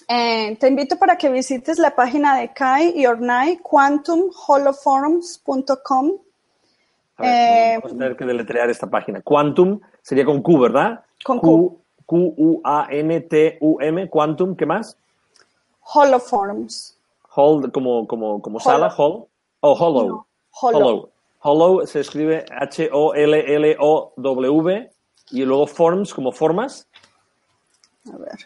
Eh, te invito para que visites la página de Kai y Ornai, quantumholoforms.com. Eh, vamos a tener que deletrear esta página. Quantum sería con Q, ¿verdad? Con Q. Q-U-A-N-T-U-M, Quantum, ¿qué más? Holoforms. Hol, como, como, como sala, hol. Oh, hollow. hollow. hollow. se escribe H-O-L-L-O-W y luego forms como formas. A ver.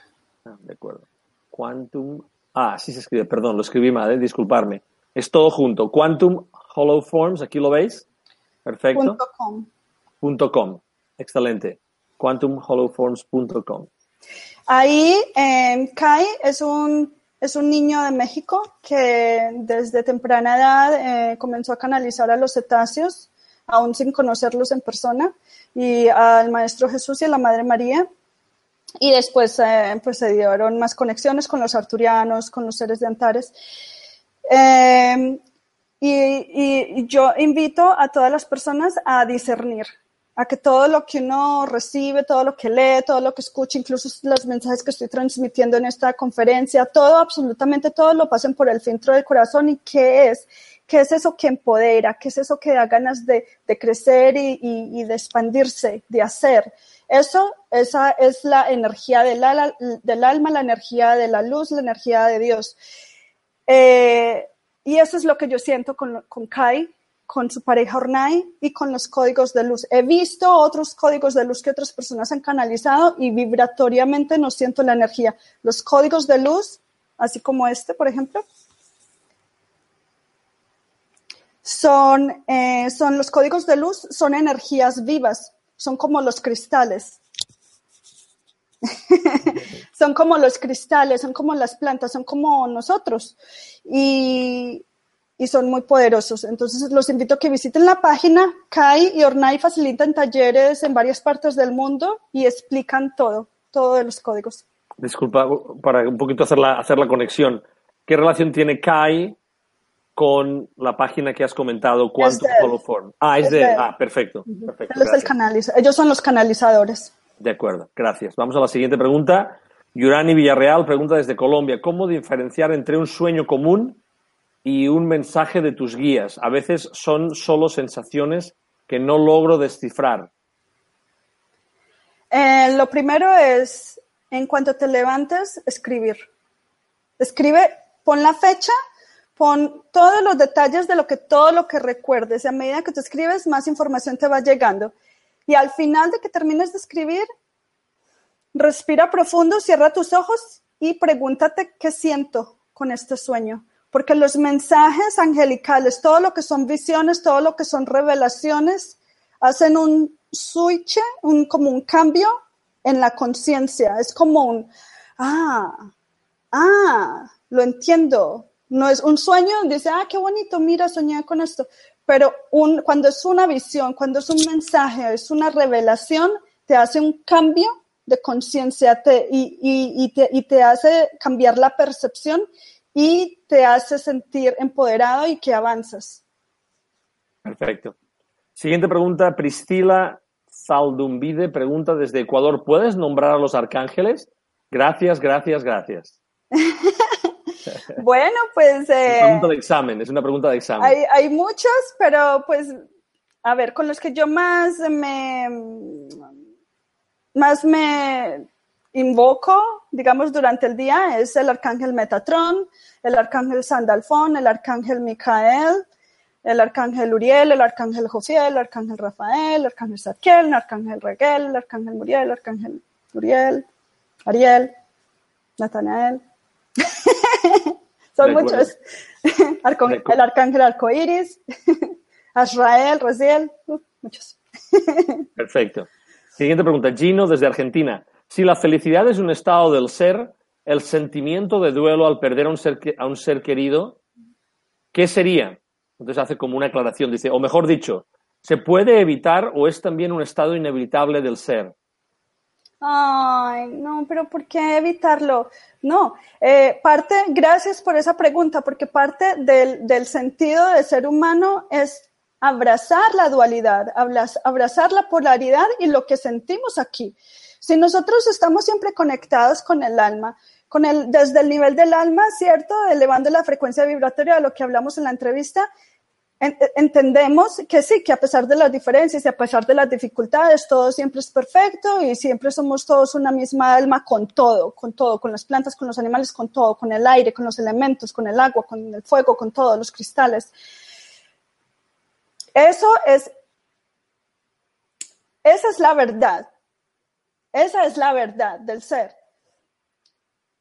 Ah, de acuerdo. Quantum. Ah, sí se escribe, perdón, lo escribí mal, eh, disculparme. Es todo junto. Quantum Hollow Forms, aquí lo veis. Perfecto. Punto com. Punto com. Excelente quantumhollowforms.com. Ahí, eh, Kai es un, es un niño de México que desde temprana edad eh, comenzó a canalizar a los cetáceos, aún sin conocerlos en persona, y al Maestro Jesús y a la Madre María. Y después eh, pues se dieron más conexiones con los arturianos, con los seres de Antares. Eh, y, y, yo invito a todas las personas a discernir, a que todo lo que uno recibe, todo lo que lee, todo lo que escucha, incluso los mensajes que estoy transmitiendo en esta conferencia, todo, absolutamente todo lo pasen por el filtro del corazón y qué es, qué es eso que empodera, qué es eso que da ganas de, de crecer y, y, y, de expandirse, de hacer. Eso, esa es la energía del, alma, la energía de la luz, la energía de Dios. Eh, y eso es lo que yo siento con, con Kai, con su pareja Ornai y con los códigos de luz. He visto otros códigos de luz que otras personas han canalizado y vibratoriamente no siento la energía. Los códigos de luz, así como este, por ejemplo, son, eh, son los códigos de luz, son energías vivas, son como los cristales. <laughs> son como los cristales, son como las plantas, son como nosotros. Y, y son muy poderosos. Entonces los invito a que visiten la página. Kai y Ornai facilitan talleres en varias partes del mundo y explican todo, todo de los códigos. Disculpa, para un poquito hacer la, hacer la conexión. ¿Qué relación tiene Kai con la página que has comentado, Quantum Holoform? Ah, es, es de, de, Ah, perfecto. perfecto es el canaliz ellos son los canalizadores. De acuerdo, gracias. Vamos a la siguiente pregunta. Yurani Villarreal pregunta desde Colombia, ¿cómo diferenciar entre un sueño común y un mensaje de tus guías? A veces son solo sensaciones que no logro descifrar. Eh, lo primero es, en cuanto te levantes, escribir. Escribe, pon la fecha, pon todos los detalles de lo que todo lo que recuerdes. A medida que te escribes, más información te va llegando. Y al final de que termines de escribir, respira profundo, cierra tus ojos y pregúntate qué siento con este sueño. Porque los mensajes angelicales, todo lo que son visiones, todo lo que son revelaciones, hacen un switch, un, como un cambio en la conciencia. Es como un, ah, ah, lo entiendo. No es un sueño, dice, ah, qué bonito, mira, soñé con esto. Pero un, cuando es una visión, cuando es un mensaje, es una revelación, te hace un cambio de conciencia y, y, y, te, y te hace cambiar la percepción y te hace sentir empoderado y que avanzas. Perfecto. Siguiente pregunta, Priscila Saldumbide pregunta desde Ecuador, ¿puedes nombrar a los arcángeles? Gracias, gracias, gracias. <laughs> bueno, pues... Eh, es una pregunta de examen, es una pregunta de examen. Hay, hay muchos, pero pues, a ver, con los que yo más me... más me invoco, digamos, durante el día es el arcángel Metatron, el arcángel Sandalfón, el arcángel Micael, el arcángel Uriel, el arcángel Jofiel, el arcángel Rafael, el arcángel Zadkiel, el arcángel Reguel, el arcángel Muriel, el arcángel Uriel, Ariel, Natanael. <laughs> Son muchos. <laughs> el arcángel Arcoiris, <laughs> Azrael, Raziel, uh, muchos. Perfecto. Siguiente pregunta. Gino, desde Argentina. Si la felicidad es un estado del ser, el sentimiento de duelo al perder a un ser, a un ser querido, ¿qué sería? Entonces hace como una aclaración, dice, o mejor dicho, ¿se puede evitar o es también un estado inevitable del ser? Ay, no, pero ¿por qué evitarlo? No, eh, parte, gracias por esa pregunta, porque parte del, del sentido de ser humano es abrazar la dualidad, abrazar la polaridad y lo que sentimos aquí. Si nosotros estamos siempre conectados con el alma, con el, desde el nivel del alma, ¿cierto? Elevando la frecuencia vibratoria de lo que hablamos en la entrevista, entendemos que sí, que a pesar de las diferencias y a pesar de las dificultades, todo siempre es perfecto y siempre somos todos una misma alma con todo, con todo, con las plantas, con los animales, con todo, con el aire, con los elementos, con el agua, con el fuego, con todos los cristales. Eso es, esa es la verdad. Esa es la verdad del ser.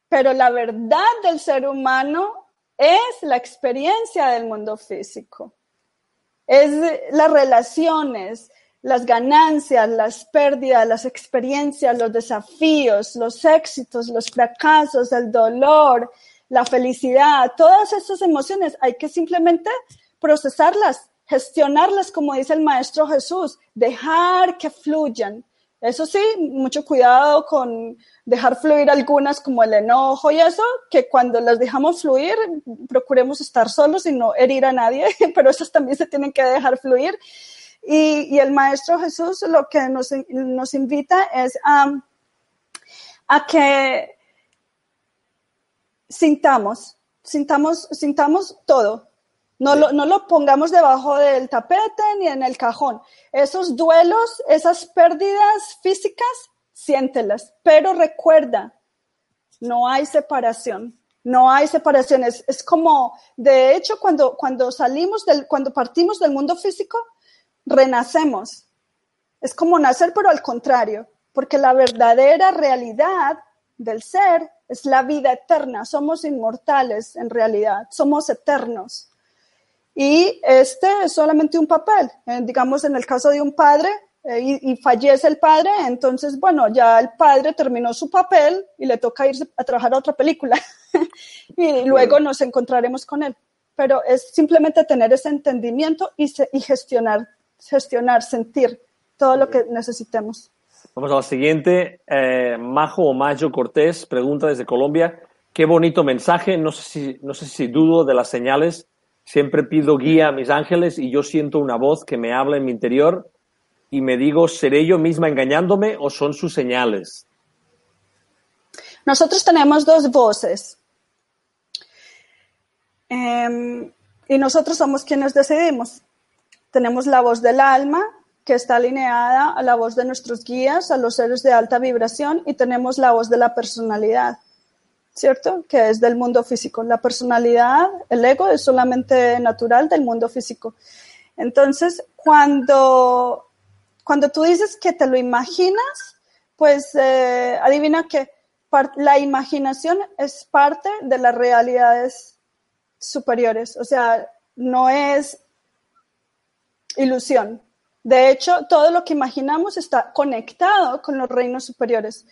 Pero la verdad del ser humano es la experiencia del mundo físico. Es las relaciones, las ganancias, las pérdidas, las experiencias, los desafíos, los éxitos, los fracasos, el dolor, la felicidad, todas estas emociones hay que simplemente procesarlas, gestionarlas, como dice el Maestro Jesús, dejar que fluyan. Eso sí, mucho cuidado con dejar fluir algunas como el enojo y eso, que cuando las dejamos fluir, procuremos estar solos y no herir a nadie, <laughs> pero esas también se tienen que dejar fluir. Y, el Maestro Jesús lo que nos, nos invita es a, a que sintamos, sintamos, sintamos todo. No lo, no lo pongamos debajo del tapete ni en el cajón. Esos duelos, esas pérdidas físicas, siéntelas. Pero recuerda, no hay separación. No hay separación. Es, es como, de hecho, cuando, cuando salimos del, cuando partimos del mundo físico, renacemos. Es como nacer, pero al contrario, porque la verdadera realidad del ser es la vida eterna. Somos inmortales en realidad, somos eternos. Y este es solamente un papel. Eh, digamos, en el caso de un padre eh, y, y, fallece el padre, entonces, bueno, ya el padre terminó su papel y le toca irse a trabajar a otra película. <laughs> y luego nos encontraremos con él. Pero es simplemente tener ese entendimiento y, y gestionar, gestionar, sentir todo lo que necesitemos. Vamos a la siguiente. Eh, Majo o Mayo Cortés pregunta desde Colombia. Qué bonito mensaje. No sé, si, no sé si dudo de las señales. Siempre pido guía a mis ángeles y yo siento una voz que me habla en mi interior y me digo, ¿seré yo misma engañándome o son sus señales? Nosotros tenemos dos voces. Em, y nosotros somos quienes decidimos. Tenemos la voz del alma que está alineada a la voz de nuestros guías, a los seres de alta vibración, y tenemos la voz de la personalidad, ¿cierto? Que es del mundo físico. La personalidad, el ego, es solamente natural del mundo físico. Entonces, cuando, cuando tú dices que te lo imaginas, pues eh, adivina que la imaginación es parte de las realidades superiores, o sea, no es ilusión, de hecho, todo lo que imaginamos está conectado con los reinos superiores,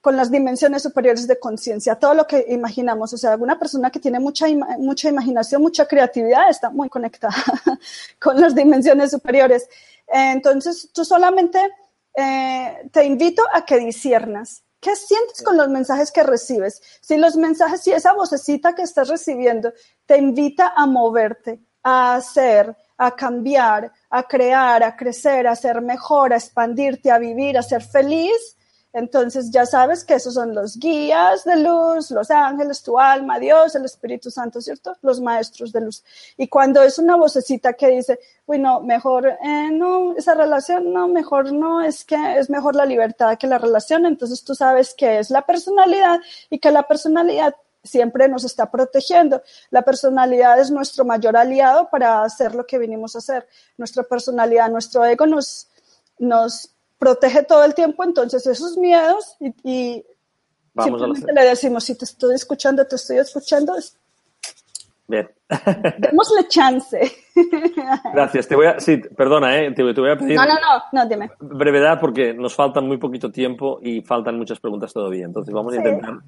con las dimensiones superiores de conciencia, todo lo que imaginamos. O sea, alguna persona que tiene mucha, mucha imaginación, mucha creatividad, está muy conectada <laughs> con las dimensiones superiores. Entonces, tú solamente eh, te invito a que disiernas. ¿Qué sientes con los mensajes que recibes? Si los mensajes, si esa vocecita que estás recibiendo te invita a moverte, a hacer, a cambiar, a crear, a crecer, a ser mejor, a expandirte, a vivir, a ser feliz, entonces ya sabes que esos son los guías de luz, los ángeles, tu alma, Dios, el Espíritu Santo, ¿cierto? Los maestros de luz. Y cuando es una vocecita que dice, bueno, mejor eh, no, esa relación, no, mejor no, es que es mejor la libertad que la relación, entonces tú sabes que es la personalidad y que la personalidad siempre nos está protegiendo. La personalidad es nuestro mayor aliado para hacer lo que vinimos a hacer. Nuestra personalidad, nuestro ego nos, nos protege todo el tiempo, entonces esos miedos y, simplemente le decimos, si te estoy escuchando, te estoy escuchando. Bien. <laughs> Démosle chance. <laughs> Gracias. Te voy a, sí, perdona, ¿eh? te, voy a pedir. No, no, no, no, dime. Brevedad porque nos falta muy poquito tiempo y faltan muchas preguntas todavía. Entonces vamos a intentar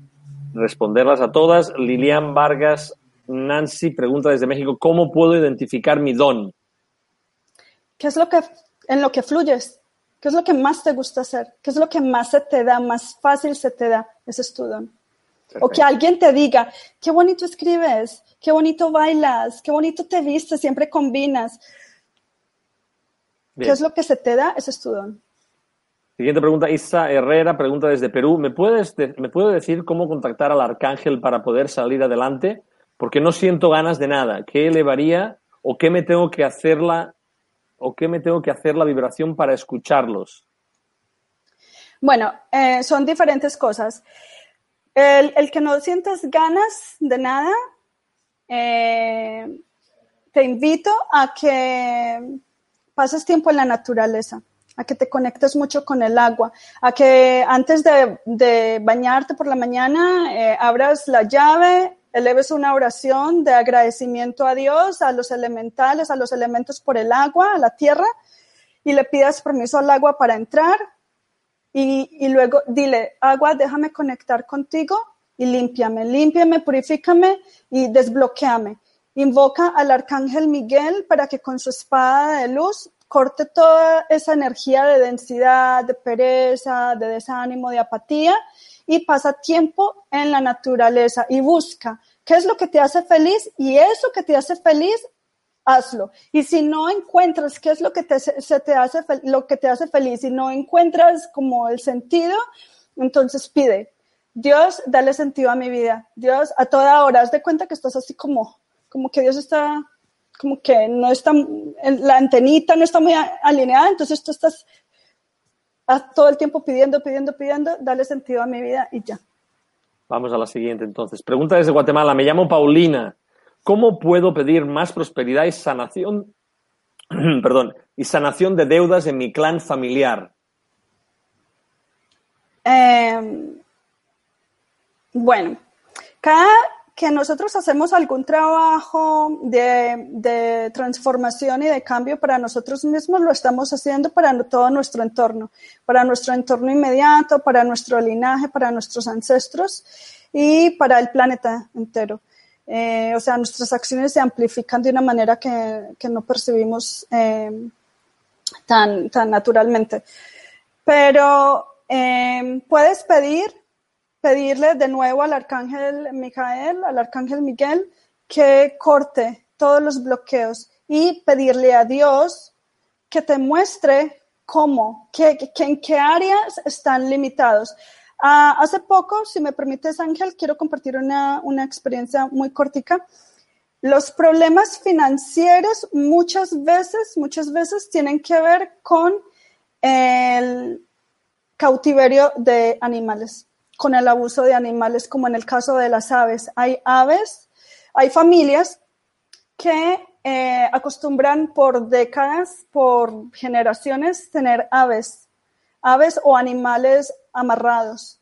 responderlas a todas. Lilian Vargas Nancy pregunta desde México, ¿cómo puedo identificar mi don? ¿Qué es lo que, en lo que fluyes? ¿Qué es lo que más te gusta hacer? ¿Qué es lo que más se te da, más fácil se te da? Ese es tu don. O que alguien te diga, qué bonito escribes, qué bonito bailas, qué bonito te vistes, siempre combinas. ¿Qué es lo que se te da? Ese es tu don. Siguiente pregunta, Isa Herrera, pregunta desde Perú. ¿Me puedes ¿Me puede decir cómo contactar al arcángel para poder salir adelante? Porque no siento ganas de nada. ¿Qué elevaría o qué me tengo que hacer la, o qué me tengo que hacer la vibración para escucharlos? Bueno, eh, son diferentes cosas. El, que no sientas ganas de nada, eh, te invito a que pases tiempo en la naturaleza a que te conectes mucho con el agua, a que antes de, bañarte por la mañana eh, abras la llave, eleves una oración de agradecimiento a Dios, a los elementales, a los elementos por el agua, a la tierra, y le pidas permiso al agua para entrar y, luego dile, agua, déjame conectar contigo y límpiame, límpiame, purifícame y desbloqueame. Invoca al arcángel Miguel para que con su espada de luz corte toda esa energía de densidad, de pereza, de desánimo, de apatía y pasa tiempo en la naturaleza y busca qué es lo que te hace feliz y eso que te hace feliz hazlo. Y si no encuentras qué es lo que te, se te hace, lo que te hace feliz, y no encuentras como el sentido, entonces pide, Dios, dale sentido a mi vida. Dios, a toda hora, haz de cuenta que estás así como, como que Dios está, como que no está, la antenita no está muy alineada, entonces tú estás todo el tiempo pidiendo, pidiendo, pidiendo, dale sentido a mi vida y ya. Vamos a la siguiente entonces. Pregunta desde Guatemala. Me llamo Paulina. ¿Cómo puedo pedir más prosperidad y sanación, <clears throat> perdón, y sanación de deudas en mi clan familiar? Em, bueno, cada que nosotros hacemos algún trabajo de, transformación y de cambio para nosotros mismos, lo estamos haciendo para todo nuestro entorno, para nuestro entorno inmediato, para nuestro linaje, para nuestros ancestros y para el planeta entero. Eh, o sea, nuestras acciones se amplifican de una manera que, que no percibimos eh, tan, tan naturalmente. Pero eh, puedes pedir, pedirle de nuevo al arcángel Micael, al arcángel Miguel, que corte todos los bloqueos y pedirle a Dios que te muestre cómo, que, en qué áreas están limitados. Ah, hace poco, si me permites, Ángel, quiero compartir una, una experiencia muy cortica. Los problemas financieros muchas veces, muchas veces tienen que ver con el cautiverio de animales, con el abuso de animales, como en el caso de las aves. Hay aves, hay familias que eh, acostumbran por décadas, por generaciones, tener aves, aves o animales amarrados.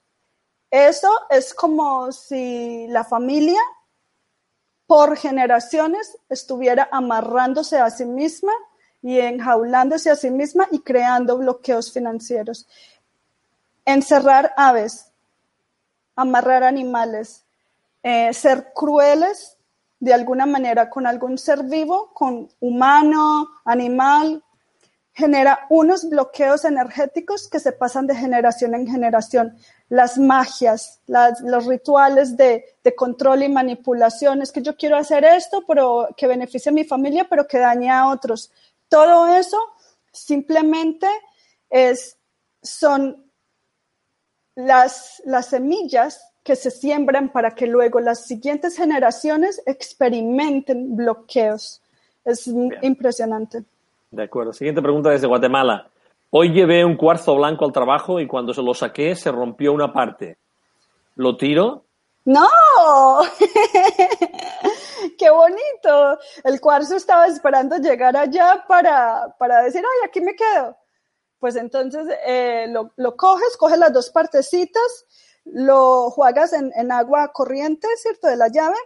Eso es como si la familia por generaciones estuviera amarrándose a sí misma y enjaulándose a sí misma y creando bloqueos financieros. Encerrar aves, amarrar animales, eh, ser crueles de alguna manera con algún ser vivo, con humano, animal, genera unos bloqueos energéticos que se pasan de generación en generación. Las magias, los rituales de, control y manipulación, es que yo quiero hacer esto, pero que beneficie a mi familia, pero que dañe a otros. Todo eso simplemente es, son las, las semillas que se siembran para que luego las siguientes generaciones experimenten bloqueos. Es impresionante. De acuerdo. Siguiente pregunta desde Guatemala. Hoy llevé un cuarzo blanco al trabajo y cuando se lo saqué se rompió una parte. ¿Lo tiro? No, <laughs> qué bonito. El cuarzo estaba esperando llegar allá para, para decir, ay, aquí me quedo. Pues entonces eh, lo, coges, coges las dos partecitas, lo juegas en, agua corriente, ¿cierto? De la llave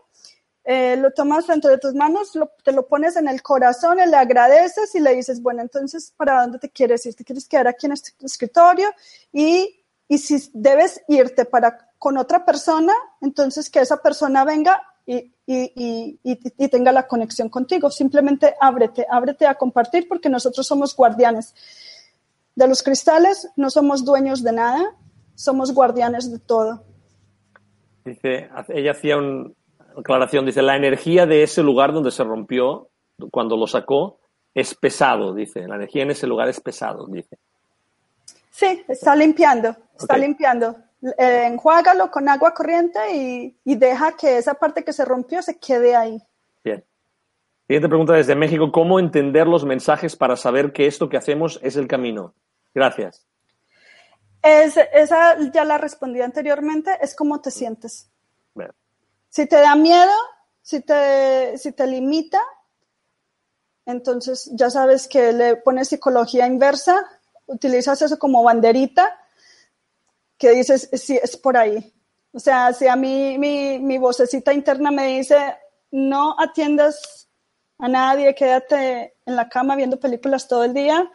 eh, lo tomas entre tus manos, te lo pones en el corazón, le agradeces y le dices, bueno, entonces, ¿para dónde te quieres ir? ¿Te quieres quedar aquí en este escritorio? Y, y si debes irte para con otra persona, entonces que esa persona venga y, y, y, tenga la conexión contigo. Simplemente ábrete, ábrete a compartir porque nosotros somos guardianes de los cristales, no somos dueños de nada, somos guardianes de todo. Dice, ella hacía un, aclaración, dice, la energía de ese lugar donde se rompió, cuando lo sacó, es pesado, dice. La energía en ese lugar es pesado, dice. Sí, está limpiando, está limpiando. Eh, enjuágalo con agua corriente y, y, deja que esa parte que se rompió se quede ahí. Bien. Siguiente pregunta desde México. ¿Cómo entender los mensajes para saber que esto que hacemos es el camino? Gracias. Es, esa ya la respondí anteriormente, es cómo te sientes. Si te da miedo, si te, si te limita, entonces ya sabes que le pones psicología inversa, utilizas eso como banderita, que dices, sí, es por ahí. O sea, si a mí mi, mi vocecita interna me dice, no atiendas a nadie, quédate en la cama viendo películas todo el día,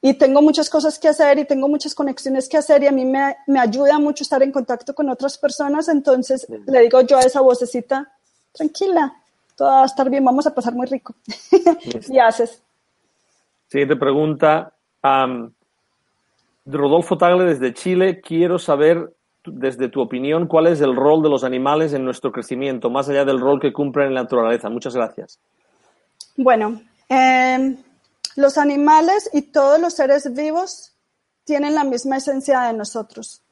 y tengo muchas cosas que hacer y tengo muchas conexiones que hacer y a mí me, me ayuda mucho estar en contacto con otras personas, entonces le digo yo a esa vocecita, tranquila, todo va a estar bien, vamos a pasar muy rico. <laughs> y haces. Siguiente pregunta. Rodolfo Tagle desde Chile, quiero saber desde tu opinión cuál es el rol de los animales en nuestro crecimiento, más allá del rol que cumplen en la naturaleza. Muchas gracias. Bueno, eh, los animales y todos los seres vivos tienen la misma esencia de nosotros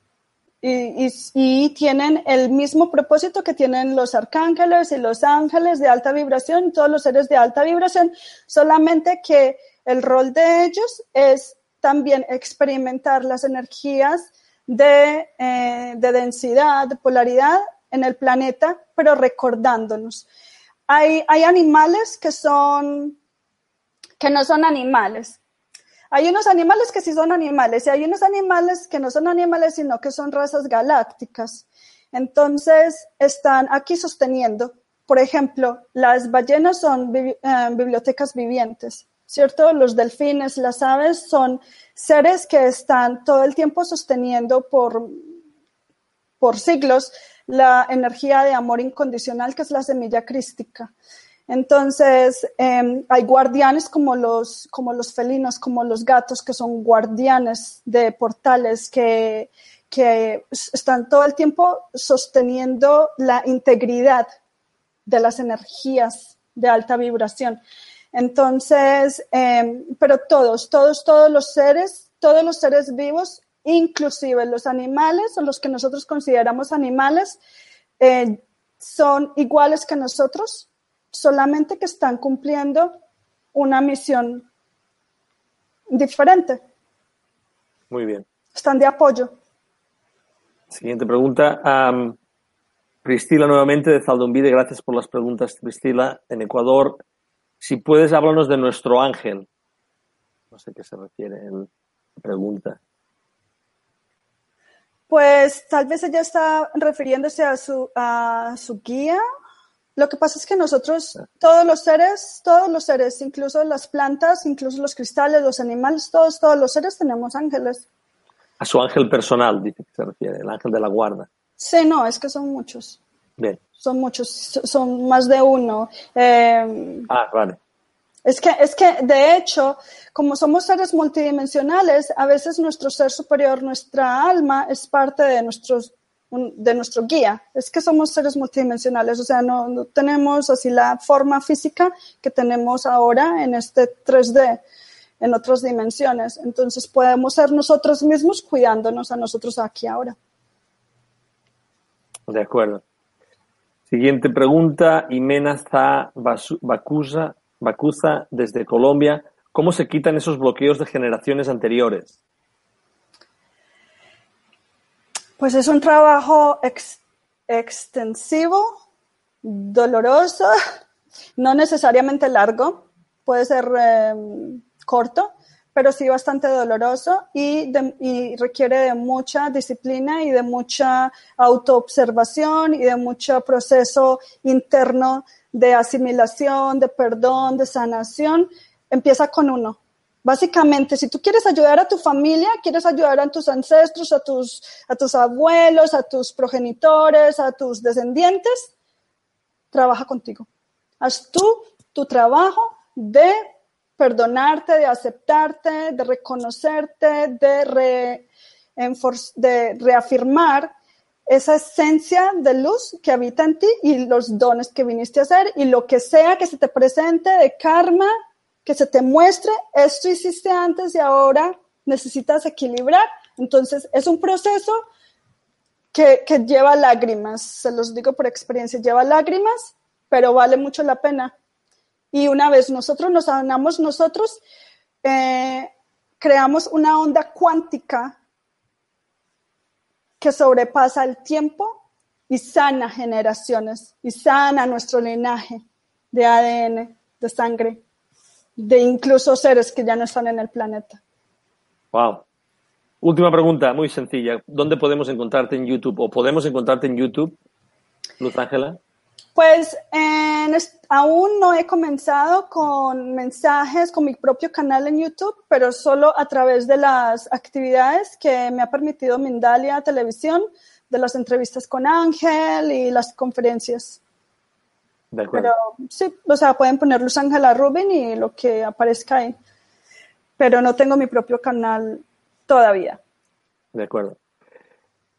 y, tienen el mismo propósito que tienen los arcángeles y los ángeles de alta vibración, todos los seres de alta vibración, solamente que el rol de ellos es también experimentar las energías de, eh, de densidad, de polaridad en el planeta, pero recordándonos. Hay animales que son que no son animales. Hay unos animales que sí son animales y hay unos animales que no son animales, sino que son razas galácticas. Entonces, están aquí sosteniendo, por ejemplo, las ballenas son eh, bibliotecas vivientes, ¿cierto? Los delfines, las aves son seres que están todo el tiempo sosteniendo por, por siglos la energía de amor incondicional, que es la semilla crística. Entonces, em, hay guardianes como los, como los felinos, como los gatos, que son guardianes de portales que, que están todo el tiempo sosteniendo la integridad de las energías de alta vibración. Entonces, em, pero todos, todos, todos los seres, todos los seres vivos, inclusive los animales o los que nosotros consideramos animales, eh, son iguales que nosotros, solamente que están cumpliendo una misión diferente. Muy bien. Están de apoyo. Siguiente pregunta. Um, nuevamente de Zaldombide, gracias por las preguntas, Pristila, en Ecuador. Si puedes hablarnos de nuestro ángel. No sé qué se refiere en pregunta. Pues tal vez ella está refiriéndose a su, a su guía lo que pasa es que nosotros, todos los seres, todos los seres, incluso las plantas, incluso los cristales, los animales, todos, todos los seres tenemos ángeles. A su ángel personal, dice que se refiere, el ángel de la guarda. Sí, no, es que son muchos. Bien. Son muchos, son más de uno. Eh, ah, vale. Es que, es que, de hecho, como somos seres multidimensionales, a veces nuestro ser superior, nuestra alma, es parte de nuestros de nuestro guía. Es que somos seres multidimensionales, o sea, no, tenemos así la forma física que tenemos ahora en este 3D, en otras dimensiones. Entonces podemos ser nosotros mismos cuidándonos a nosotros aquí ahora. De acuerdo. Siguiente pregunta, Imena Bacusa, Bacuza desde Colombia. ¿Cómo se quitan esos bloqueos de generaciones anteriores? Pues es un trabajo extensivo, doloroso, <laughs> no necesariamente largo, puede ser em, corto, pero sí bastante doloroso y, requiere de mucha disciplina y de mucha autoobservación y de mucho proceso interno de asimilación, de perdón, de sanación. Empieza con uno, Básicamente, si tú quieres ayudar a tu familia, quieres ayudar a tus ancestros, a tus, a tus abuelos, a tus progenitores, a tus descendientes, trabaja contigo. Haz tú tu trabajo de perdonarte, de aceptarte, de reconocerte, de, de reafirmar esa esencia de luz que habita en ti y los dones que viniste a hacer y lo que sea que se te presente de karma, que se te muestre, esto hiciste antes y ahora necesitas equilibrar. Entonces, es un proceso que, lleva lágrimas, se los digo por experiencia, lleva lágrimas, pero vale mucho la pena. Y una vez nosotros nos sanamos, nosotros eh, creamos una onda cuántica que sobrepasa el tiempo y sana generaciones y sana nuestro linaje de ADN, de sangre de incluso seres que ya no están en el planeta. Wow. Última pregunta, muy sencilla. ¿Dónde podemos encontrarte en YouTube o podemos encontrarte en YouTube, Luz Ángela? Pues eh, aún no he comenzado con mensajes, con mi propio canal en YouTube, pero solo a través de las actividades que me ha permitido Mindalia Televisión, de las entrevistas con Ángel y las conferencias. De acuerdo. Pero sí, o sea, pueden poner Luz Ángela Rubin y lo que aparezca ahí. Pero no tengo mi propio canal todavía. De acuerdo.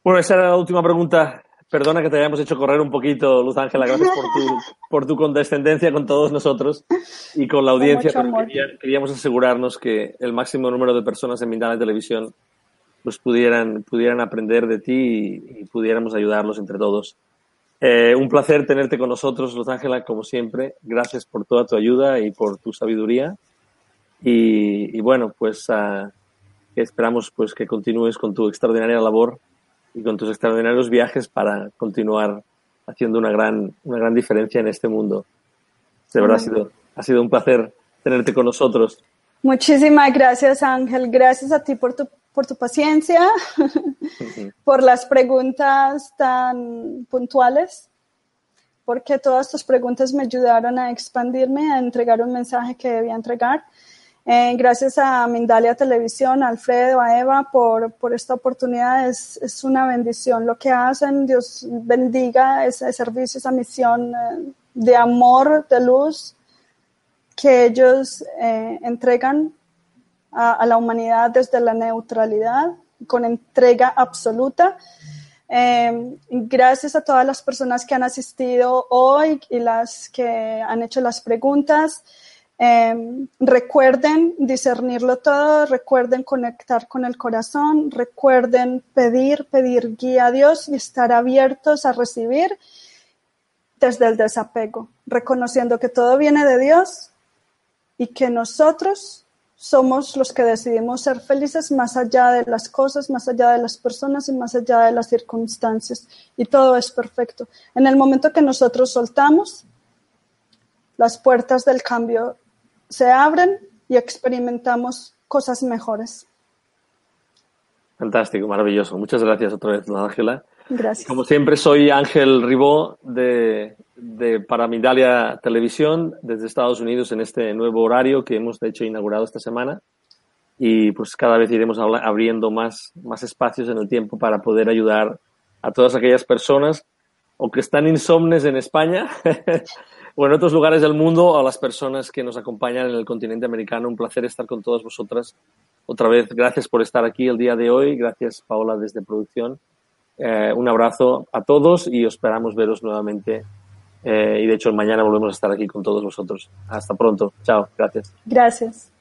Bueno, esa era la última pregunta Perdona que te hayamos hecho correr un poquito, Luz Ángela, gracias por tu, <laughs> por tu condescendencia con todos nosotros y con la audiencia, queríamos asegurarnos que el máximo número de personas en Mindalia Televisión pues pudieran, pudieran aprender de ti y, pudiéramos ayudarlos entre todos. Eh, un placer tenerte con nosotros, Luz Ángela, como siempre. Gracias por toda tu ayuda y por tu sabiduría. Y, bueno, pues uh, esperamos pues que continúes con tu extraordinaria labor y con tus extraordinarios viajes para continuar haciendo una gran, una gran diferencia en este mundo. De verdad ha sido, ha sido un placer tenerte con nosotros. Muchísimas gracias, Ángel. Gracias a ti por tu, por tu paciencia, por las preguntas tan puntuales, porque todas tus preguntas me ayudaron a expandirme, a entregar un mensaje que debía entregar. Eh, gracias a Mindalia Televisión, a Alfredo, a Eva por, por esta oportunidad. Es, es, una bendición lo que hacen. Dios bendiga ese servicio, esa misión eh, de amor, de luz que ellos eh, entregan a, a, la humanidad desde la neutralidad, con entrega absoluta. gracias a todas las personas que han asistido hoy y las que han hecho las preguntas. Em, recuerden discernirlo todo, recuerden conectar con el corazón, recuerden pedir, pedir guía a Dios y estar abiertos a recibir desde el desapego, reconociendo que todo viene de Dios y que nosotros somos los que decidimos ser felices más allá de las cosas, más allá de las personas y más allá de las circunstancias. Y todo es perfecto. En el momento que nosotros soltamos, las puertas del cambio se abren y experimentamos cosas mejores. Fantástico, maravilloso. Muchas gracias otra vez, Ángela. Gracias. Como siempre, soy Ángel Ribó de, de Paramidalia Televisión desde Estados Unidos en este nuevo horario que hemos de hecho inaugurado esta semana. Y pues cada vez iremos abriendo más, más espacios en el tiempo para poder ayudar a todas aquellas personas o que están insomnes en España <laughs> o en otros lugares del mundo, a las personas que nos acompañan en el continente americano. Un placer estar con todas vosotras. Otra vez, gracias por estar aquí el día de hoy. Gracias, Paola, desde producción. Eh, un abrazo a todos y esperamos veros nuevamente. Eh, y de hecho, mañana volvemos a estar aquí con todos vosotros. Hasta pronto. Chao. Gracias. Gracias.